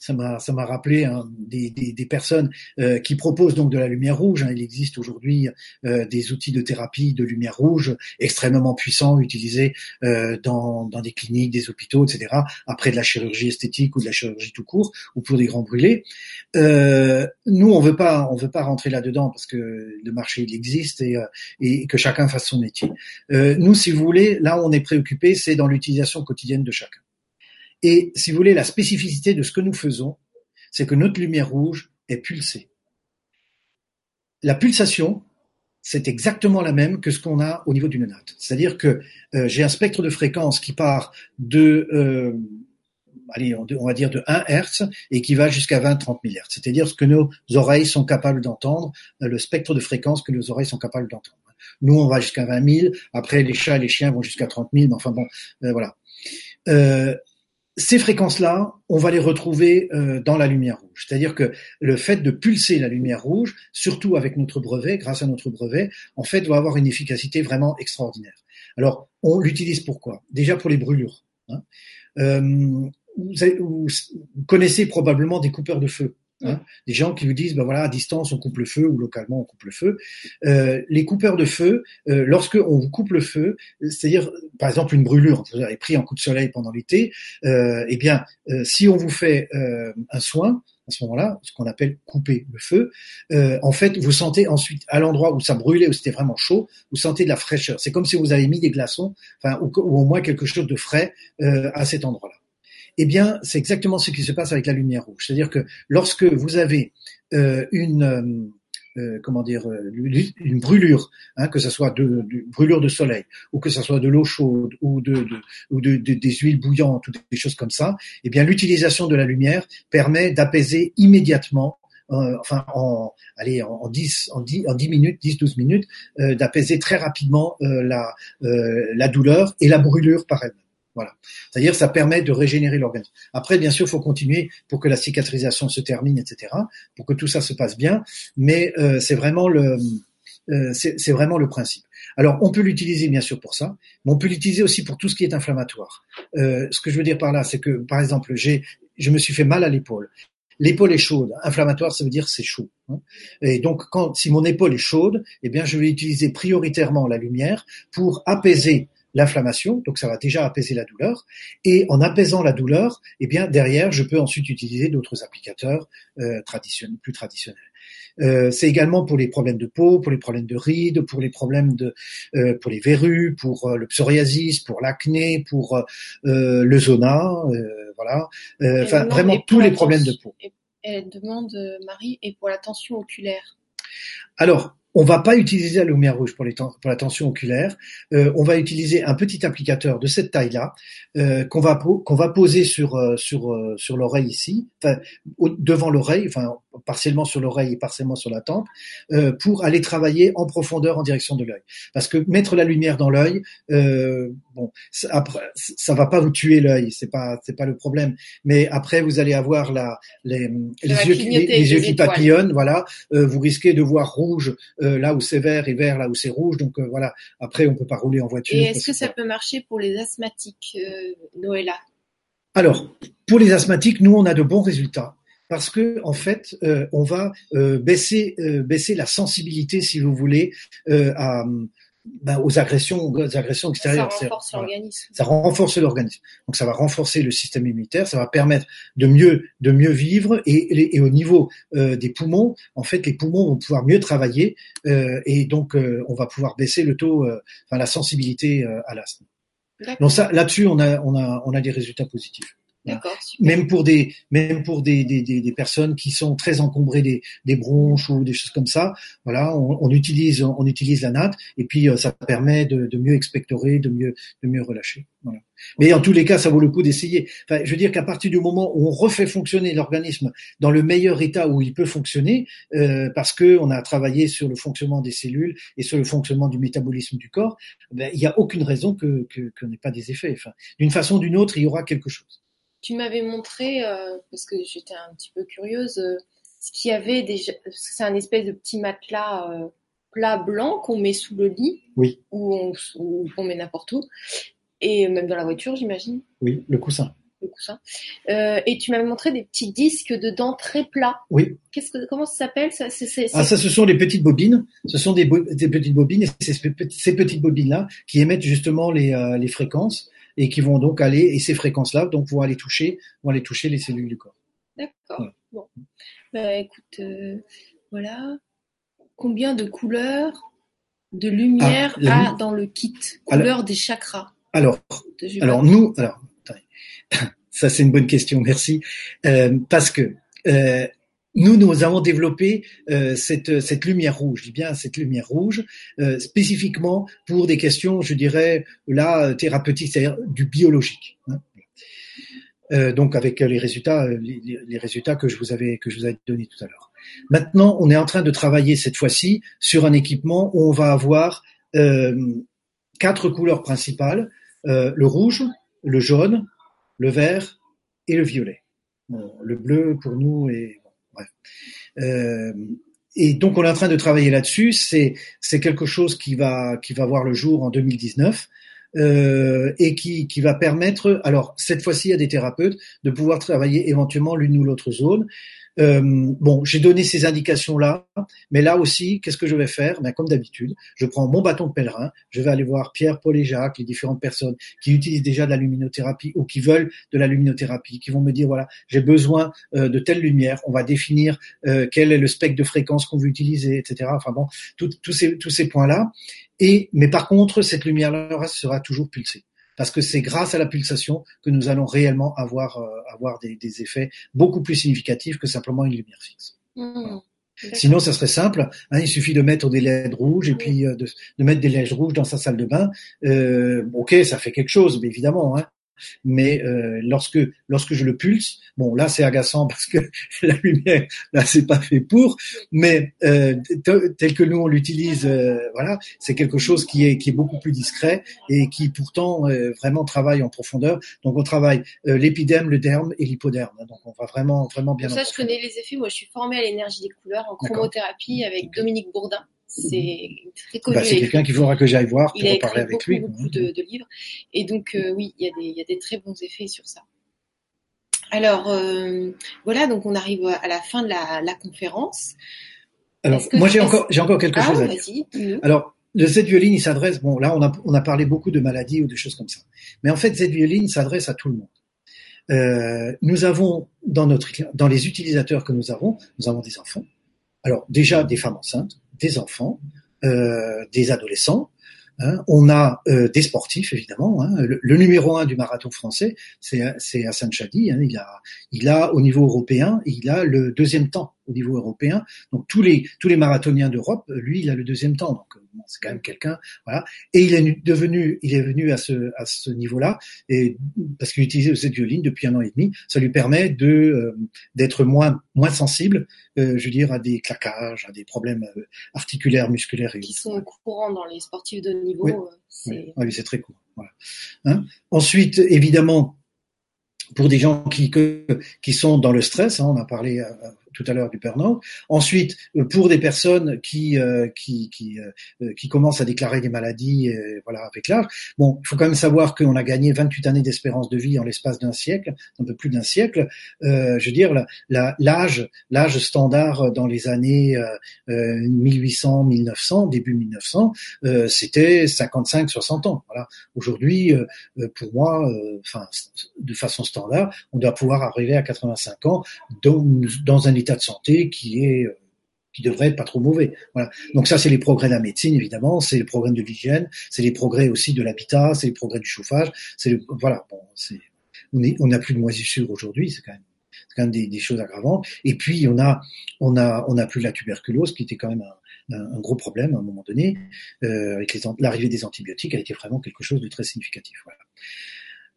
ça m'a ça m'a rappelé hein, des, des, des, personnes euh, qui proposent donc de la lumière rouge. Hein. Il existe aujourd'hui euh, des outils de thérapie de lumière rouge extrêmement puissants utilisés euh, dans dans des cliniques, des hôpitaux, etc. Après de la chirurgie esthétique ou de la chirurgie tout court ou pour des grands brûlés. Euh, nous on veut pas on veut pas rentrer là dedans parce que le marché il existe et, et que chacun fasse son métier. nous si vous voulez là on est préoccupé c'est dans l'utilisation quotidienne de chacun. Et si vous voulez, la spécificité de ce que nous faisons, c'est que notre lumière rouge est pulsée. La pulsation, c'est exactement la même que ce qu'on a au niveau d'une natte. C'est-à-dire que euh, j'ai un spectre de fréquence qui part de, euh, allez, on va dire de 1 Hertz et qui va jusqu'à 20-30 000 Hertz. C'est-à-dire ce que nos oreilles sont capables d'entendre, euh, le spectre de fréquence que nos oreilles sont capables d'entendre. Nous, on va jusqu'à 20 000. Après, les chats et les chiens vont jusqu'à 30 000. Mais enfin bon, euh, voilà. Euh, ces fréquences-là, on va les retrouver euh, dans la lumière rouge. C'est-à-dire que le fait de pulser la lumière rouge, surtout avec notre brevet, grâce à notre brevet, en fait, va avoir une efficacité vraiment extraordinaire. Alors, on l'utilise pourquoi Déjà pour les brûlures. Hein. Euh, vous, connaissez probablement des coupeurs de feu. Hein, des gens qui vous disent, ben voilà, à distance on coupe le feu ou localement on coupe le feu. Euh, les coupeurs de feu, euh, lorsque on vous coupe le feu, c'est-à-dire par exemple une brûlure, vous avez pris un coup de soleil pendant l'été, euh, eh bien euh, si on vous fait euh, un soin à ce moment-là, ce qu'on appelle couper le feu, euh, en fait vous sentez ensuite à l'endroit où ça brûlait, où c'était vraiment chaud, vous sentez de la fraîcheur. C'est comme si vous avez mis des glaçons, enfin ou, ou au moins quelque chose de frais à cet endroit-là. Eh bien, c'est exactement ce qui se passe avec la lumière rouge. C'est-à-dire que lorsque vous avez euh, une euh, euh, comment dire une brûlure, hein, que ce soit de, brûlure de soleil ou que ce soit de l'eau chaude ou de, ou de, des huiles bouillantes ou des choses comme ça, eh bien l'utilisation de la lumière permet d'apaiser immédiatement enfin en allez en, 10 en 10 en 10 minutes 10 12 minutes d'apaiser très rapidement la la douleur et la brûlure par elle. Voilà. C'est-à-dire, ça permet de régénérer l'organisme. Après, bien sûr, il faut continuer pour que la cicatrisation se termine, etc., pour que tout ça se passe bien. Mais euh, c'est vraiment le, euh, c'est vraiment le principe. Alors, on peut l'utiliser bien sûr pour ça, mais on peut l'utiliser aussi pour tout ce qui est inflammatoire. Euh, ce que je veux dire par là, c'est que, par exemple, j'ai, je me suis fait mal à l'épaule. L'épaule est chaude. Inflammatoire, ça veut dire c'est chaud. Hein. Et donc, quand, si mon épaule est chaude, eh bien, je vais utiliser prioritairement la lumière pour apaiser l'inflammation, donc ça va déjà apaiser la douleur. Et en apaisant la douleur, eh bien derrière, je peux ensuite utiliser d'autres applicateurs euh, traditionnels, plus traditionnels. Euh, c'est également pour les problèmes de peau, pour les problèmes de rides, pour les problèmes de, euh, pour les verrues, pour euh, le psoriasis, pour l'acné, pour euh, le zona, voilà. Enfin, vraiment tous les problèmes de peau. Elle demande Marie et pour la tension oculaire. Alors, on va pas utiliser la lumière rouge pour, les pour la tension oculaire. Euh, on va utiliser un petit applicateur de cette taille-là euh, qu'on va qu'on va poser sur euh, sur sur l'oreille ici, enfin devant l'oreille, enfin partiellement sur l'oreille et partiellement sur la tempe, euh, pour aller travailler en profondeur en direction de l'œil. Parce que mettre la lumière dans l'œil, euh, bon, après, ça va pas vous tuer l'œil, c'est pas c'est pas le problème. Mais après, vous allez avoir la les, les yeux, les, yeux qui papillonnent, voilà. Euh, vous risquez de voir rouge euh, là où c'est vert et vert là où c'est rouge. Donc euh, voilà. Après, on peut pas rouler en voiture. Et est-ce que ça peut marcher pour les asthmatiques, Noëlla? Alors, pour les asthmatiques, nous, on a de bons résultats parce que en fait, euh, on va euh, baisser euh, baisser la sensibilité, si vous voulez, à, ben, aux agressions, aux agressions extérieures. Ça renforce l'organisme. Ça renforce l'organisme. Donc ça va renforcer le système immunitaire, ça va permettre de mieux de mieux vivre et, et au niveau des poumons, en fait, les poumons vont pouvoir mieux travailler et donc on va pouvoir baisser le taux, enfin la sensibilité à l'asthme. Donc ça, là-dessus, on a on a on a des résultats positifs. Même pour des, même pour des, des, des, personnes qui sont très encombrées des, des bronches ou des choses comme ça, voilà, on, on utilise, on utilise la natte et puis euh, ça permet de, de, mieux expectorer, de mieux, de mieux relâcher. Voilà. Mais en tous les cas, ça vaut le coup d'essayer. Enfin, je veux dire qu'à partir du moment où on refait fonctionner l'organisme dans le meilleur état où il peut fonctionner, euh, parce que on a travaillé sur le fonctionnement des cellules et sur le fonctionnement du métabolisme du corps, ben, il n'y a aucune raison que qu'on n'ait pas des effets. Enfin, d'une façon ou d'une autre, il y aura quelque chose tu m'avais montré, euh, parce que j'étais un petit peu curieuse, euh, ce qu'il y avait déjà. C'est un espèce de petit matelas euh, plat blanc qu'on met sous le lit. Oui. Ou on, met n'importe où. Et même dans la voiture, j'imagine. Oui, le coussin. Le coussin. et tu m'avais montré des petits disques dedans très plats. Oui. Qu'est-ce que, comment ça s'appelle ça, Ah, ça, ce sont les petites bobines. Ce sont des, petites bobines et c'est ces petites bobines-là qui émettent justement les, les fréquences et qui vont donc aller et ces fréquences-là donc vont aller toucher vont aller toucher les cellules du corps. D'accord. Bon. Bah, écoute, euh, voilà. Combien de couleurs de lumière ah, a dans le kit Couleur des chakras? Alors, alors nous, alors, *laughs* ça c'est une bonne question, merci, euh, parce que euh, nous, nous avons développé euh, cette, cette lumière rouge, je dis bien cette lumière rouge, euh, spécifiquement pour des questions, je dirais, là, thérapeutiques, c'est-à-dire du biologique. Hein. Euh, donc avec les résultats, les, les, résultats que je vous avais que je vous avais donnés tout à l'heure. Maintenant, on est en train de travailler cette fois-ci sur un équipement où on va avoir quatre couleurs principales le rouge, le jaune, le vert et le violet. le bleu pour nous est euh, et donc on est en train de travailler là-dessus. C'est quelque chose qui va qui va voir le jour en 2019. Euh, et qui, qui va permettre, alors cette fois-ci à des thérapeutes, de pouvoir travailler éventuellement l'une ou l'autre zone. Euh, bon, j'ai donné ces indications-là, mais là aussi, qu'est-ce que je vais faire? Ben, Comme d'habitude, je prends mon bâton de pèlerin, je vais aller voir Pierre, Paul et Jacques, les différentes personnes qui utilisent déjà de la luminothérapie ou qui veulent de la luminothérapie, qui vont me dire, voilà, j'ai besoin euh, de telle lumière, on va définir euh, quel est le spectre de fréquence qu'on veut utiliser, etc. Enfin bon, tous ces, tous ces points-là. Et, mais par contre, cette lumière-là sera toujours pulsée. Parce que c'est grâce à la pulsation que nous allons réellement avoir avoir des, des, effets beaucoup plus significatifs que simplement une lumière fixe. Mmh. Sinon, ça serait simple. Hein, il suffit de mettre des LED rouges et puis de, de, mettre des LED rouges dans sa salle de bain. Euh, ok, ça fait quelque chose, mais évidemment. Hein, mais euh, lorsque lorsque je le pulse, bon là c'est agaçant *laughs* parce que la lumière là c'est pas fait pour, mais euh, tel que nous on l'utilise, euh, voilà, c'est quelque chose qui est qui est beaucoup plus discret et qui pourtant euh, vraiment travaille en profondeur. Donc on travaille euh, l'épidème, le derme et l'hypoderme. Donc on va vraiment vraiment bien. Pour ça je connais les effets. Moi je suis formée à l'énergie des couleurs en chromothérapie avec Dominique Bourdin. C'est très connu. Bah, c'est quelqu'un qu'il faudra que j'aille voir pour il a parler avec beaucoup, lui. beaucoup de, de, livres. Et donc, euh, oui, il y, a des, il y, a des très bons effets sur ça. Alors, euh, voilà, donc on arrive à la fin de la, la conférence. Alors, moi, j'ai encore, j'ai encore quelque ah, chose à dire. Alors, le Z-violine, il s'adresse, bon, là, on a, on a parlé beaucoup de maladies ou de choses comme ça. Mais en fait, Z-violine s'adresse à tout le monde. Euh, nous avons, dans notre, dans les utilisateurs que nous avons, nous avons des enfants. Alors, déjà, des femmes enceintes, des enfants, euh, des adolescents. Hein. On a euh, des sportifs évidemment. Hein. Le, numéro un du marathon français, c'est Hassan Chadi. Hein. Il a, il a au niveau européen, il a le deuxième temps au niveau européen. Donc tous les tous les marathoniens d'Europe, lui, il a le deuxième temps. Donc c'est quand même quelqu'un, voilà. Et il est devenu, il est venu à ce à ce niveau-là, et parce qu'il utilise cette violine depuis un an et demi, ça lui permet de euh, d'être moins moins sensible, euh, je veux dire, à des claquages, à des problèmes euh, articulaires, musculaires et qui sont courants dans les sportifs de niveau. Oui, c'est oui, c'est très court. Voilà. Hein Ensuite, évidemment, pour des gens qui, qui sont dans le stress, hein, on a parlé tout à l'heure du burn Ensuite, euh, pour des personnes qui euh, qui qui, euh, qui commencent à déclarer des maladies, voilà, avec l'âge. Bon, il faut quand même savoir qu'on a gagné 28 années d'espérance de vie en l'espace d'un siècle, un peu plus d'un siècle. je veux dire, l'âge l'âge standard dans les années 1800, 1900, début 1900, c'était 55-60 ans. Voilà. Aujourd'hui, pour moi, enfin, de façon standard, on doit pouvoir arriver à 85 ans dans, dans un état de santé qui est euh, qui devrait être pas trop mauvais. Voilà. Donc ça, c'est les progrès de la médecine, évidemment, c'est les progrès de l'hygiène, c'est les progrès aussi de l'habitat, c'est les progrès du chauffage. C'est voilà, bon, c'est on n'a plus de moisissures aujourd'hui, c'est quand même même des, des, choses aggravantes. Et puis on a on a on a plus la tuberculose, qui était quand même un, gros problème à un moment donné. Euh, avec l'arrivée des antibiotiques, elle était vraiment quelque chose de très significatif.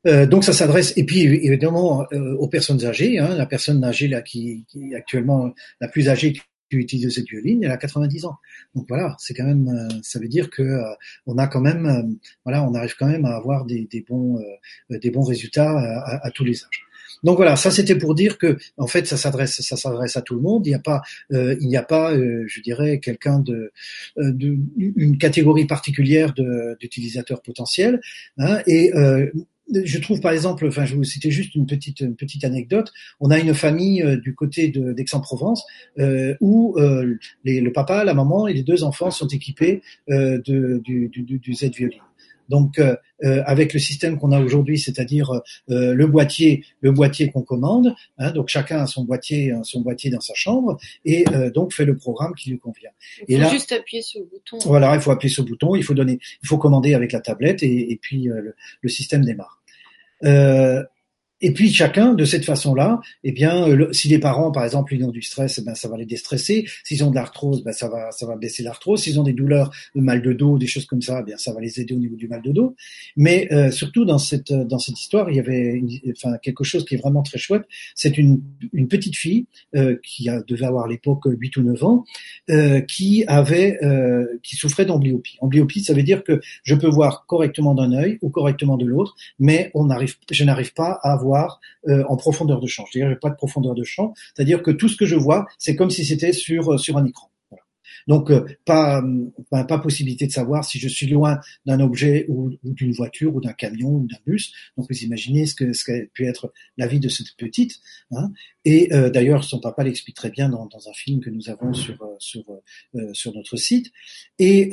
Euh, donc ça s'adresse et puis évidemment euh, aux personnes âgées. Hein, la personne âgée là qui, qui, est actuellement la plus âgée qui utilise cette violine, elle a 90 ans. Donc voilà, c'est quand même, euh, ça veut dire que on a quand même, voilà, on arrive quand même à avoir des, des bons, des bons résultats à, tous les âges. Donc voilà, ça c'était pour dire que en fait ça s'adresse ça s'adresse à tout le monde. Il n'y a pas euh, il n'y a pas je dirais quelqu'un de, de, une catégorie particulière d'utilisateurs potentiels. Hein, et je trouve par exemple, enfin, je vous citer juste une petite une petite anecdote. On a une famille euh, du côté d'Aix-en-Provence euh, où euh, les, le papa, la maman et les deux enfants sont équipés euh, de, du, du, du Z violine. Donc, euh, avec le système qu'on a aujourd'hui, c'est-à-dire euh, le boîtier, le boîtier qu'on commande, hein, donc chacun a son boîtier, son boîtier dans sa chambre, et donc fait le programme qui lui convient. Il faut et là, juste appuyer sur le bouton. Voilà, il faut appuyer sur le bouton, il faut donner, il faut commander avec la tablette, et, et puis le, le, système démarre. Euh, et puis chacun, de cette façon-là, eh bien, euh, si les parents, par exemple, ils ont du stress, eh ben, ça va les déstresser. S'ils ont de l'arthrose, ben, ça va, ça va baisser l'arthrose. S'ils ont des douleurs, le mal de dos, des choses comme ça, eh bien, ça va les aider au niveau du mal de dos. Mais euh, surtout dans cette dans cette histoire, il y avait, enfin, quelque chose qui est vraiment très chouette. C'est une une petite fille euh, qui devait avoir à l'époque 8 ou 9 ans, euh, qui avait, euh, qui souffrait d'amblyopie. Amblyopie, ça veut dire que je peux voir correctement d'un œil ou correctement de l'autre, mais on n'arrive, je n'arrive pas à voir euh, en profondeur de champ. Je dirais pas de profondeur de champ, c'est-à-dire que tout ce que je vois, c'est comme si c'était sur euh, sur un écran. Donc euh, pas pas possibilité de savoir si je suis loin d'un objet ou, d'une voiture ou d'un camion ou d'un bus. Donc vous imaginez ce que ce qu'a pu être la vie de cette petite. Hein. Et d'ailleurs son papa l'explique très bien dans, un film que nous avons sur sur sur notre site. Et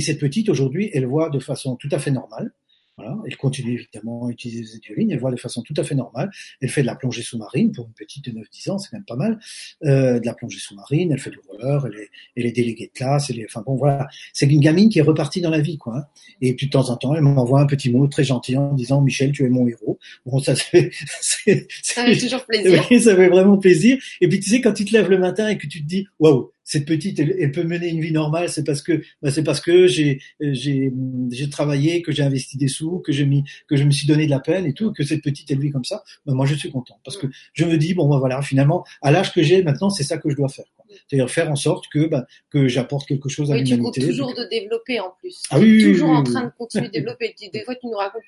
cette petite aujourd'hui, elle voit de façon tout à fait normale. Voilà. elle continue évidemment à utiliser cette violine, elle voit de façon tout à fait normale. Elle fait de la plongée sous-marine pour une petite de 9-10 ans, c'est quand même pas mal. Euh, de la plongée sous-marine, elle fait du roller, elle est, elle est déléguée de classe, elle est, enfin bon voilà, c'est une gamine qui est repartie dans la vie quoi. Hein. Et puis de temps en temps, elle m'envoie un petit mot très gentil en disant Michel, tu es mon héros. Bon ça *laughs* c'est, ça fait toujours plaisir. *laughs* ça fait vraiment plaisir. Et puis tu sais quand tu te lèves le matin et que tu te dis waouh cette petite, elle, peut mener une vie normale, c'est parce que, bah, c'est parce que j'ai, j'ai, j'ai travaillé, que j'ai investi des sous, que j'ai mis, que je me suis donné de la peine et tout, que cette petite elle vit comme ça. Bah, moi, je suis content parce que je me dis bon, bah, voilà, finalement, à l'âge que j'ai maintenant, c'est ça que je dois faire. C'est-à-dire faire en sorte que, bah, que j'apporte quelque chose à l'humanité. Tu toujours de développer en plus. Ah oui, toujours en train de continuer de *laughs* développer. Des fois, tu nous racontes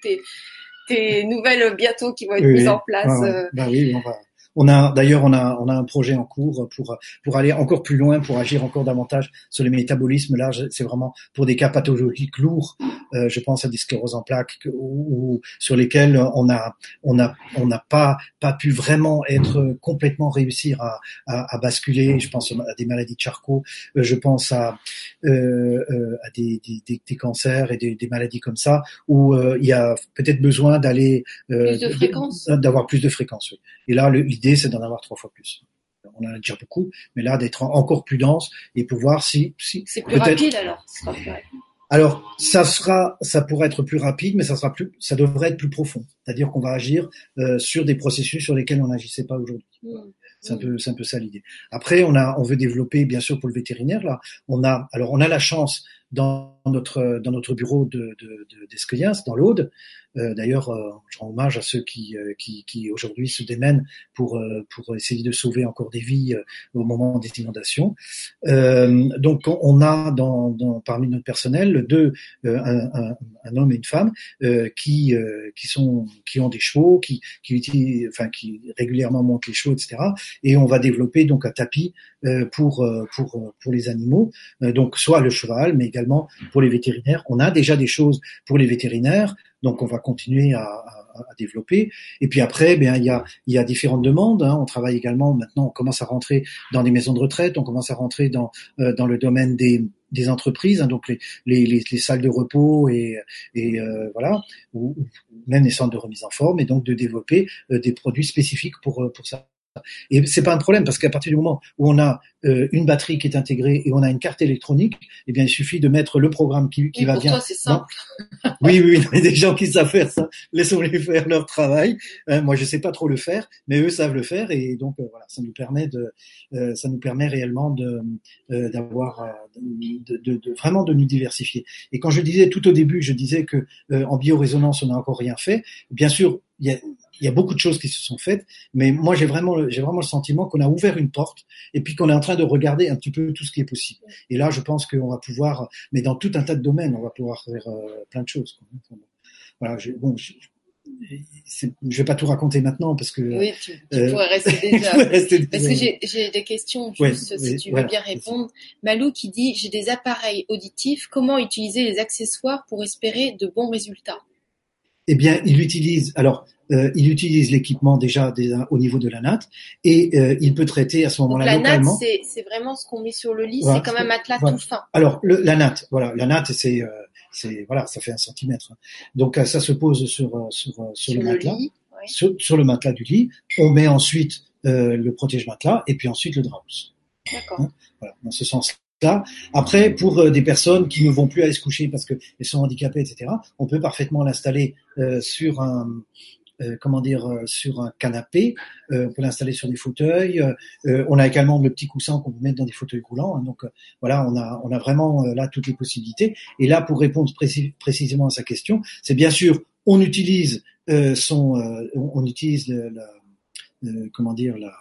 tes, nouvelles bientôt qui vont être mises en place. Euh. Bah oui, on va on a d'ailleurs on a on a un projet en cours pour pour aller encore plus loin, pour agir encore davantage sur le métabolisme. Là, c'est vraiment pour des cas pathologiques lourds. Euh, je pense à des scléroses en plaques ou, sur lesquels on a on a on n'a pas pas pu vraiment être complètement réussir à, à, à, basculer. Je pense à des maladies de Charcot. Euh, je pense à euh, à des, des, des, cancers et des, des, maladies comme ça où euh, il y a peut-être besoin d'aller d'avoir plus de fréquence. Et là, l'idée c'est d'en avoir trois fois plus. On en a déjà beaucoup, mais là, d'être encore plus dense et pouvoir si, si c'est plus rapide alors. Alors, ça sera, ça pourrait être plus rapide, mais ça sera plus, ça devrait être plus profond. C'est-à-dire qu'on va agir euh, sur des processus sur lesquels on n'agissait pas aujourd'hui. Mmh. C'est un mmh. peu, c'est un peu ça l'idée. Après, on a, on veut développer, bien sûr, pour le vétérinaire là, on a, alors on a la chance dans notre dans notre bureau de dans l'Aude, euh, d'ailleurs, euh, je rends hommage à ceux qui, euh, qui, qui aujourd'hui se démènent pour, pour essayer de sauver encore des vies au moment des inondations. donc, on a dans, dans, parmi notre personnel deux, un, un, un, homme et une femme qui, qui, sont, qui ont des chevaux, qui, qui, utilisent, enfin, qui régulièrement montent les chevaux, etc. Et on va développer donc un tapis pour, pour, pour les animaux, donc soit le cheval, mais également pour les vétérinaires. On a déjà des choses pour les vétérinaires. Donc on va continuer à, développer. Et puis après, bien il y a, différentes demandes. Hein. On travaille également maintenant. On commence à rentrer dans des maisons de retraite. On commence à rentrer dans euh, le domaine des entreprises, hein, donc les, les, les, salles de repos et, euh, voilà, ou, même les centres de remise en forme, et donc de développer euh, des produits spécifiques pour ça. Et c'est pas un problème parce qu'à partir du moment où on a euh, une batterie qui est intégrée et on a une carte électronique, eh bien il suffit de mettre le programme qui, qui va pour bien. Toi, c'est simple. *laughs* oui, oui, il y a des gens qui savent faire ça. Laissons-les faire leur travail. Euh, moi, je sais pas trop le faire, mais eux savent le faire et donc euh, voilà, ça nous permet de, ça nous permet réellement de d'avoir de, de, de, vraiment de nous diversifier. Et quand je disais tout au début, je disais que en biorésonance on n'a encore rien fait. Bien sûr, il y a il y a beaucoup de choses qui se sont faites, mais moi j'ai vraiment, j'ai vraiment le sentiment qu'on a ouvert une porte et puis qu'on est en train de regarder un petit peu tout ce qui est possible. Et là, je pense qu'on va pouvoir, mais dans tout un tas de domaines, on va pouvoir faire euh, plein de choses. Voilà, je, bon, je, je vais pas tout raconter maintenant parce que oui, tu, tu euh, pourrais rester *laughs* déjà. rester parce que j'ai des questions juste si tu veux bien répondre. Malou qui dit j'ai des appareils auditifs, comment utiliser les accessoires pour espérer de bons résultats? Eh bien, il utilise alors euh, il utilise l'équipement déjà, au niveau de la natte et euh, il peut traiter à ce moment-là localement. La natte, c'est vraiment ce qu'on met sur le lit, c'est comme un matelas tout fin. Alors le, la natte, voilà, la natte, c'est euh, c'est voilà, ça fait un centimètre. Donc euh, ça se pose sur euh, sur sur, le, matelas, sur, sur, le matelas du lit. On met ensuite le protège matelas et puis ensuite le drap. D'accord. Hein, voilà, dans ce sens. Là. Après, pour des personnes qui ne vont plus aller se coucher parce qu'elles sont handicapées, etc., on peut parfaitement l'installer euh, sur un, euh, comment dire, euh, sur un canapé. Euh, on peut l'installer sur des fauteuils. on a également le petit coussin qu'on peut mettre dans des fauteuils roulants. Hein. donc voilà, on a, on a vraiment là toutes les possibilités. Et là, pour répondre précisément à sa question, c'est bien sûr, on utilise son, on utilise le, comment dire la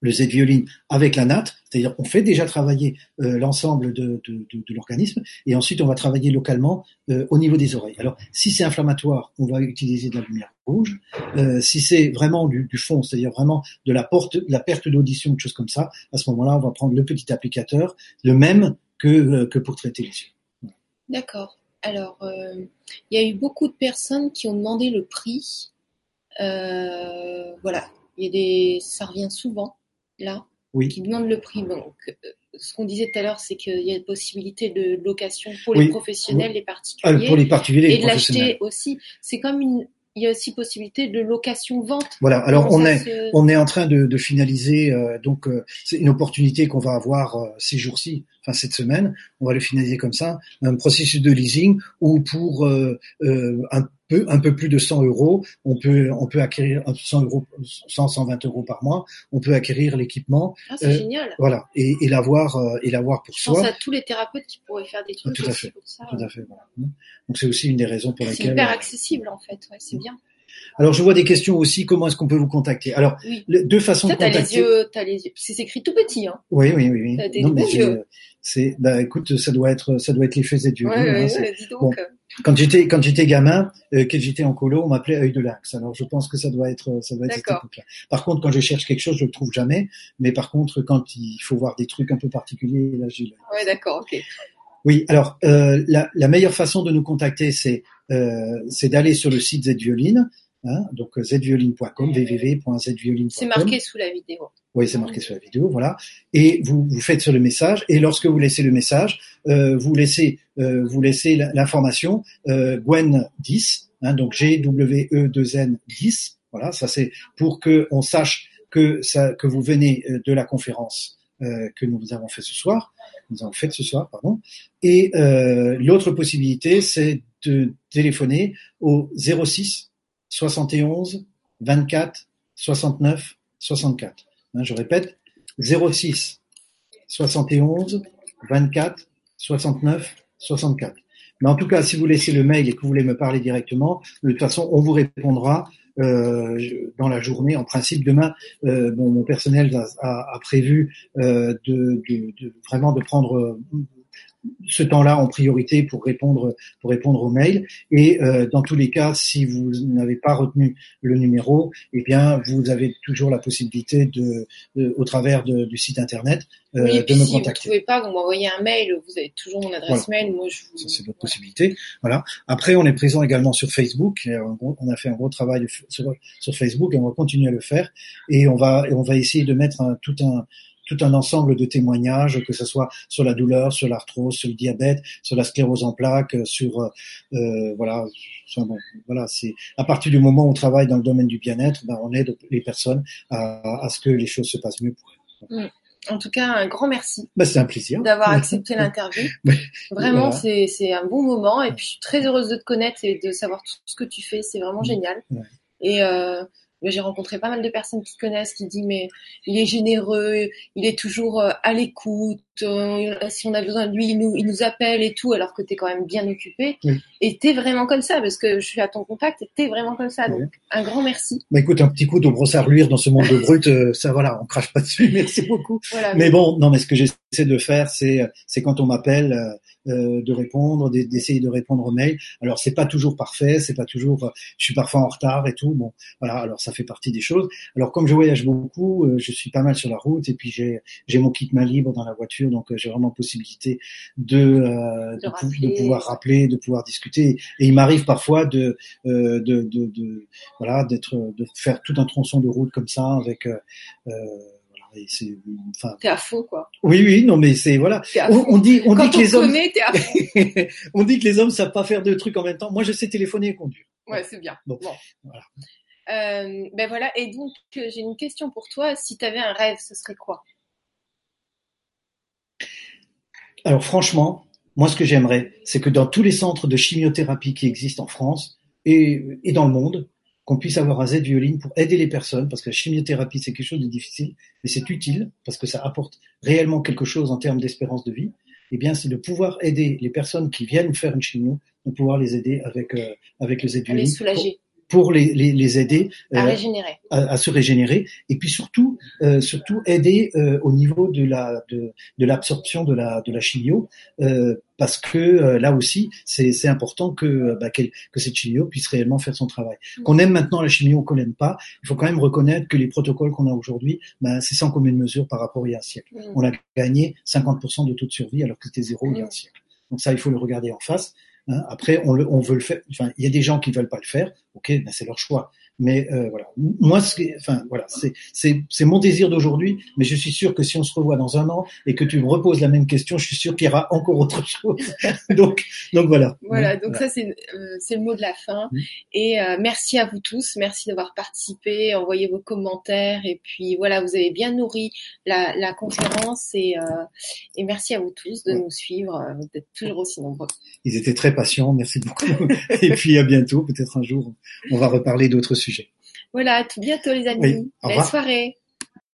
le Z-violine avec la natte, c'est-à-dire on fait déjà travailler euh, l'ensemble de, de, de, de l'organisme et ensuite on va travailler localement euh, au niveau des oreilles. Alors si c'est inflammatoire, on va utiliser de la lumière rouge. Euh, si c'est vraiment du, du fond, c'est-à-dire vraiment de la, porte, de la perte d'audition, de choses comme ça, à ce moment-là, on va prendre le petit applicateur, le même que, que pour traiter les yeux. D'accord. Alors, il y a eu beaucoup de personnes qui ont demandé le prix. voilà, il y a des, ça revient souvent là, oui. qui demande le prix. Donc, ce qu'on disait tout à l'heure, c'est qu'il y a une possibilité de location pour les professionnels, les particuliers, ah, pour les particuliers, et de l'acheter aussi. C'est comme une, il y a aussi possibilité de location-vente. Voilà. Alors on est on est en train de, de finaliser euh, donc euh, c'est une opportunité qu'on va avoir euh, ces jours-ci, enfin cette semaine, on va le finaliser comme ça, un processus de leasing où pour un un peu plus de 100 euros, on peut, on peut acquérir 100 euros, 100, 120 euros par mois, on peut acquérir l'équipement. Ah, c'est euh, génial. Voilà, et, et l'avoir, euh, et l'avoir pour Je soi. pense à tous les thérapeutes qui pourraient faire des trucs tout à fait. pour ça. Tout à fait. Voilà. Donc c'est aussi une des raisons pour lesquelles. C'est hyper accessible en fait, ouais, c'est bien. Alors, je vois des questions aussi. Comment est-ce qu'on peut vous contacter? Alors, deux façons de contacter. les yeux, t'as les yeux. C'est écrit tout petit, hein. Oui, oui, oui. oui. T'as des non, mais. C'est, bah, écoute, ça doit être, ça doit être des yeux. Ouais, hein, ouais, dis donc. Bon. Quand j'étais, quand j'étais gamin, euh, quand j'étais en colo, on m'appelait œil de lynx. Alors, je pense que ça doit être, ça doit être cette époque-là. Par contre, quand je cherche quelque chose, je le trouve jamais. Mais par contre, quand il faut voir des trucs un peu particuliers, là, j'ai. Ouais, d'accord, ok. Oui, alors euh, la, la, meilleure façon de nous contacter, c'est euh, c'est d'aller sur le site Z Violine, Hein, donc zvioline.com, www.zvioline.com. C'est marqué sous la vidéo. Oui, c'est marqué sous la vidéo, voilà. Et vous, vous faites sur le message, et lorsque vous laissez le message, euh, vous laissez, euh, vous laissez l'information euh, Gwen 10, hein, donc G W E 2 N 10. Voilà, ça c'est pour que on sache que ça, que vous venez euh, de la conférence euh, que nous avons fait ce soir, nous avons fait ce soir, pardon. Et euh, l'autre possibilité, c'est de téléphoner au 06 71 24 69 64. je répète, 06 71 24 69 64. Mais en tout cas, si vous laissez le mail et que vous voulez me parler directement, de toute façon, on vous répondra euh, dans la journée. En principe, demain, euh, bon, mon personnel a, prévu euh, de, vraiment de prendre ce temps-là en priorité pour répondre pour répondre aux mails. Et euh, dans tous les cas, si vous n'avez pas retenu le numéro, eh bien vous avez toujours la possibilité de, au travers de, du site internet euh, oui, de me si contacter. Vous ne pouvez pas, vous m'envoyez un mail, vous avez toujours mon adresse mail. Moi, je vous... c'est votre possibilité. Voilà. Après, on est présent également sur Facebook. On a fait un gros travail sur, sur Facebook et on va continuer à le faire. Et on va et on va essayer de mettre un, tout un tout un ensemble de témoignages, que ce soit sur la douleur, sur l'arthrose, sur le diabète, sur la sclérose en plaques, sur euh, euh voilà, bon, voilà, c'est à partir du moment où on travaille dans le domaine du bien-être, ben, on aide les personnes à, à, ce que les choses se passent mieux pour elles. Mm. En tout cas, un grand merci. Ben, c'est un plaisir d'avoir *laughs* accepté l'interview. *laughs* vraiment, c'est c'est un bon moment et puis je suis très heureuse de te connaître et de savoir tout ce que tu fais. C'est vraiment génial. Et euh, j'ai rencontré pas mal de personnes qui connaissent, qui disent mais il est généreux, il est toujours euh, à l'écoute, euh, si on a besoin de lui, il nous, il nous appelle et tout, alors que tu es quand même bien occupé. Et tu es vraiment comme ça, parce que je suis à ton contact et tu es vraiment comme ça. Donc un grand merci. Bah écoute, un petit coup de brosse à reluire dans ce monde de brut, euh, ça voilà, on crache pas dessus, *laughs* merci beaucoup. mais bon, non, mais ce que j'essaie de faire, c'est quand on m'appelle, euh, de répondre, d'essayer de répondre aux mails. Alors c'est pas toujours parfait, c'est pas toujours, je suis parfois en retard et tout. Bon, voilà. Alors ça fait partie des choses. Alors comme je voyage beaucoup, je suis pas mal sur la route et puis j'ai j'ai mon kit main libre dans la voiture, donc j'ai vraiment possibilité de de, pouvoir rappeler, de pouvoir discuter. Et il m'arrive parfois de, de, de, voilà d'être de faire tout un tronçon de route comme ça avec c'est, enfin. T'es à fond, quoi. Oui, oui, non, mais c'est voilà. On, dit, on dit que les hommes. Fond. *laughs* on dit que les hommes savent pas faire deux trucs en même temps. Moi, je sais téléphoner et conduire. Ouais, c'est bien. Bon, voilà. Euh, ben voilà. Et donc, euh, j'ai une question pour toi. Si tu avais un rêve, ce serait quoi? Alors, franchement, moi, ce que j'aimerais, c'est que dans tous les centres de chimiothérapie qui existent en France et, et dans le monde, qu'on puisse avoir un Z-violine pour aider les personnes, parce que la chimiothérapie, c'est quelque chose de difficile, mais c'est utile, parce que ça apporte réellement quelque chose en termes d'espérance de vie, eh bien, c'est de pouvoir aider les personnes qui viennent faire une chimio, de pouvoir les aider avec, euh, avec le Z-violine. Les soulager pour les, les, les aider à, euh, régénérer. À, à, se régénérer et puis surtout euh, surtout aider euh, au niveau de la de, de l'absorption de la de la chimio euh, parce que euh, là aussi c'est c'est important que bah, que cette chimio puisse réellement faire son travail. Mm. Qu'on aime maintenant la chimio ou qu'on l'aime pas, il faut quand même reconnaître que les protocoles qu'on a aujourd'hui, bah, c'est sans commune mesure par rapport il y a un siècle. Mm. On a gagné 50% de taux de survie alors que c'était zéro il y a un mm. siècle. Donc ça, il faut le regarder en face. Hein. Après, on, le, on veut le faire. Enfin, il y a des gens qui veulent pas le faire. Ok, ben c'est leur choix. Mais euh, voilà, moi, enfin voilà, c'est mon désir d'aujourd'hui. Mais je suis sûr que si on se revoit dans un an et que tu me reposes la même question, je suis sûr qu'il y aura encore autre chose. *laughs* donc donc voilà. Voilà, donc ça c'est euh, c'est le mot de la fin. Mm. Et euh, merci à vous tous, merci d'avoir participé, envoyé vos commentaires et puis voilà, vous avez bien nourri la, la conférence et et merci à vous tous de nous suivre, d'être toujours aussi nombreux. Ils étaient très patients, merci beaucoup. *laughs* et puis à bientôt, peut-être un jour on va reparler d'autres sujets. Voilà, à tout bientôt les amis. Belle soirée.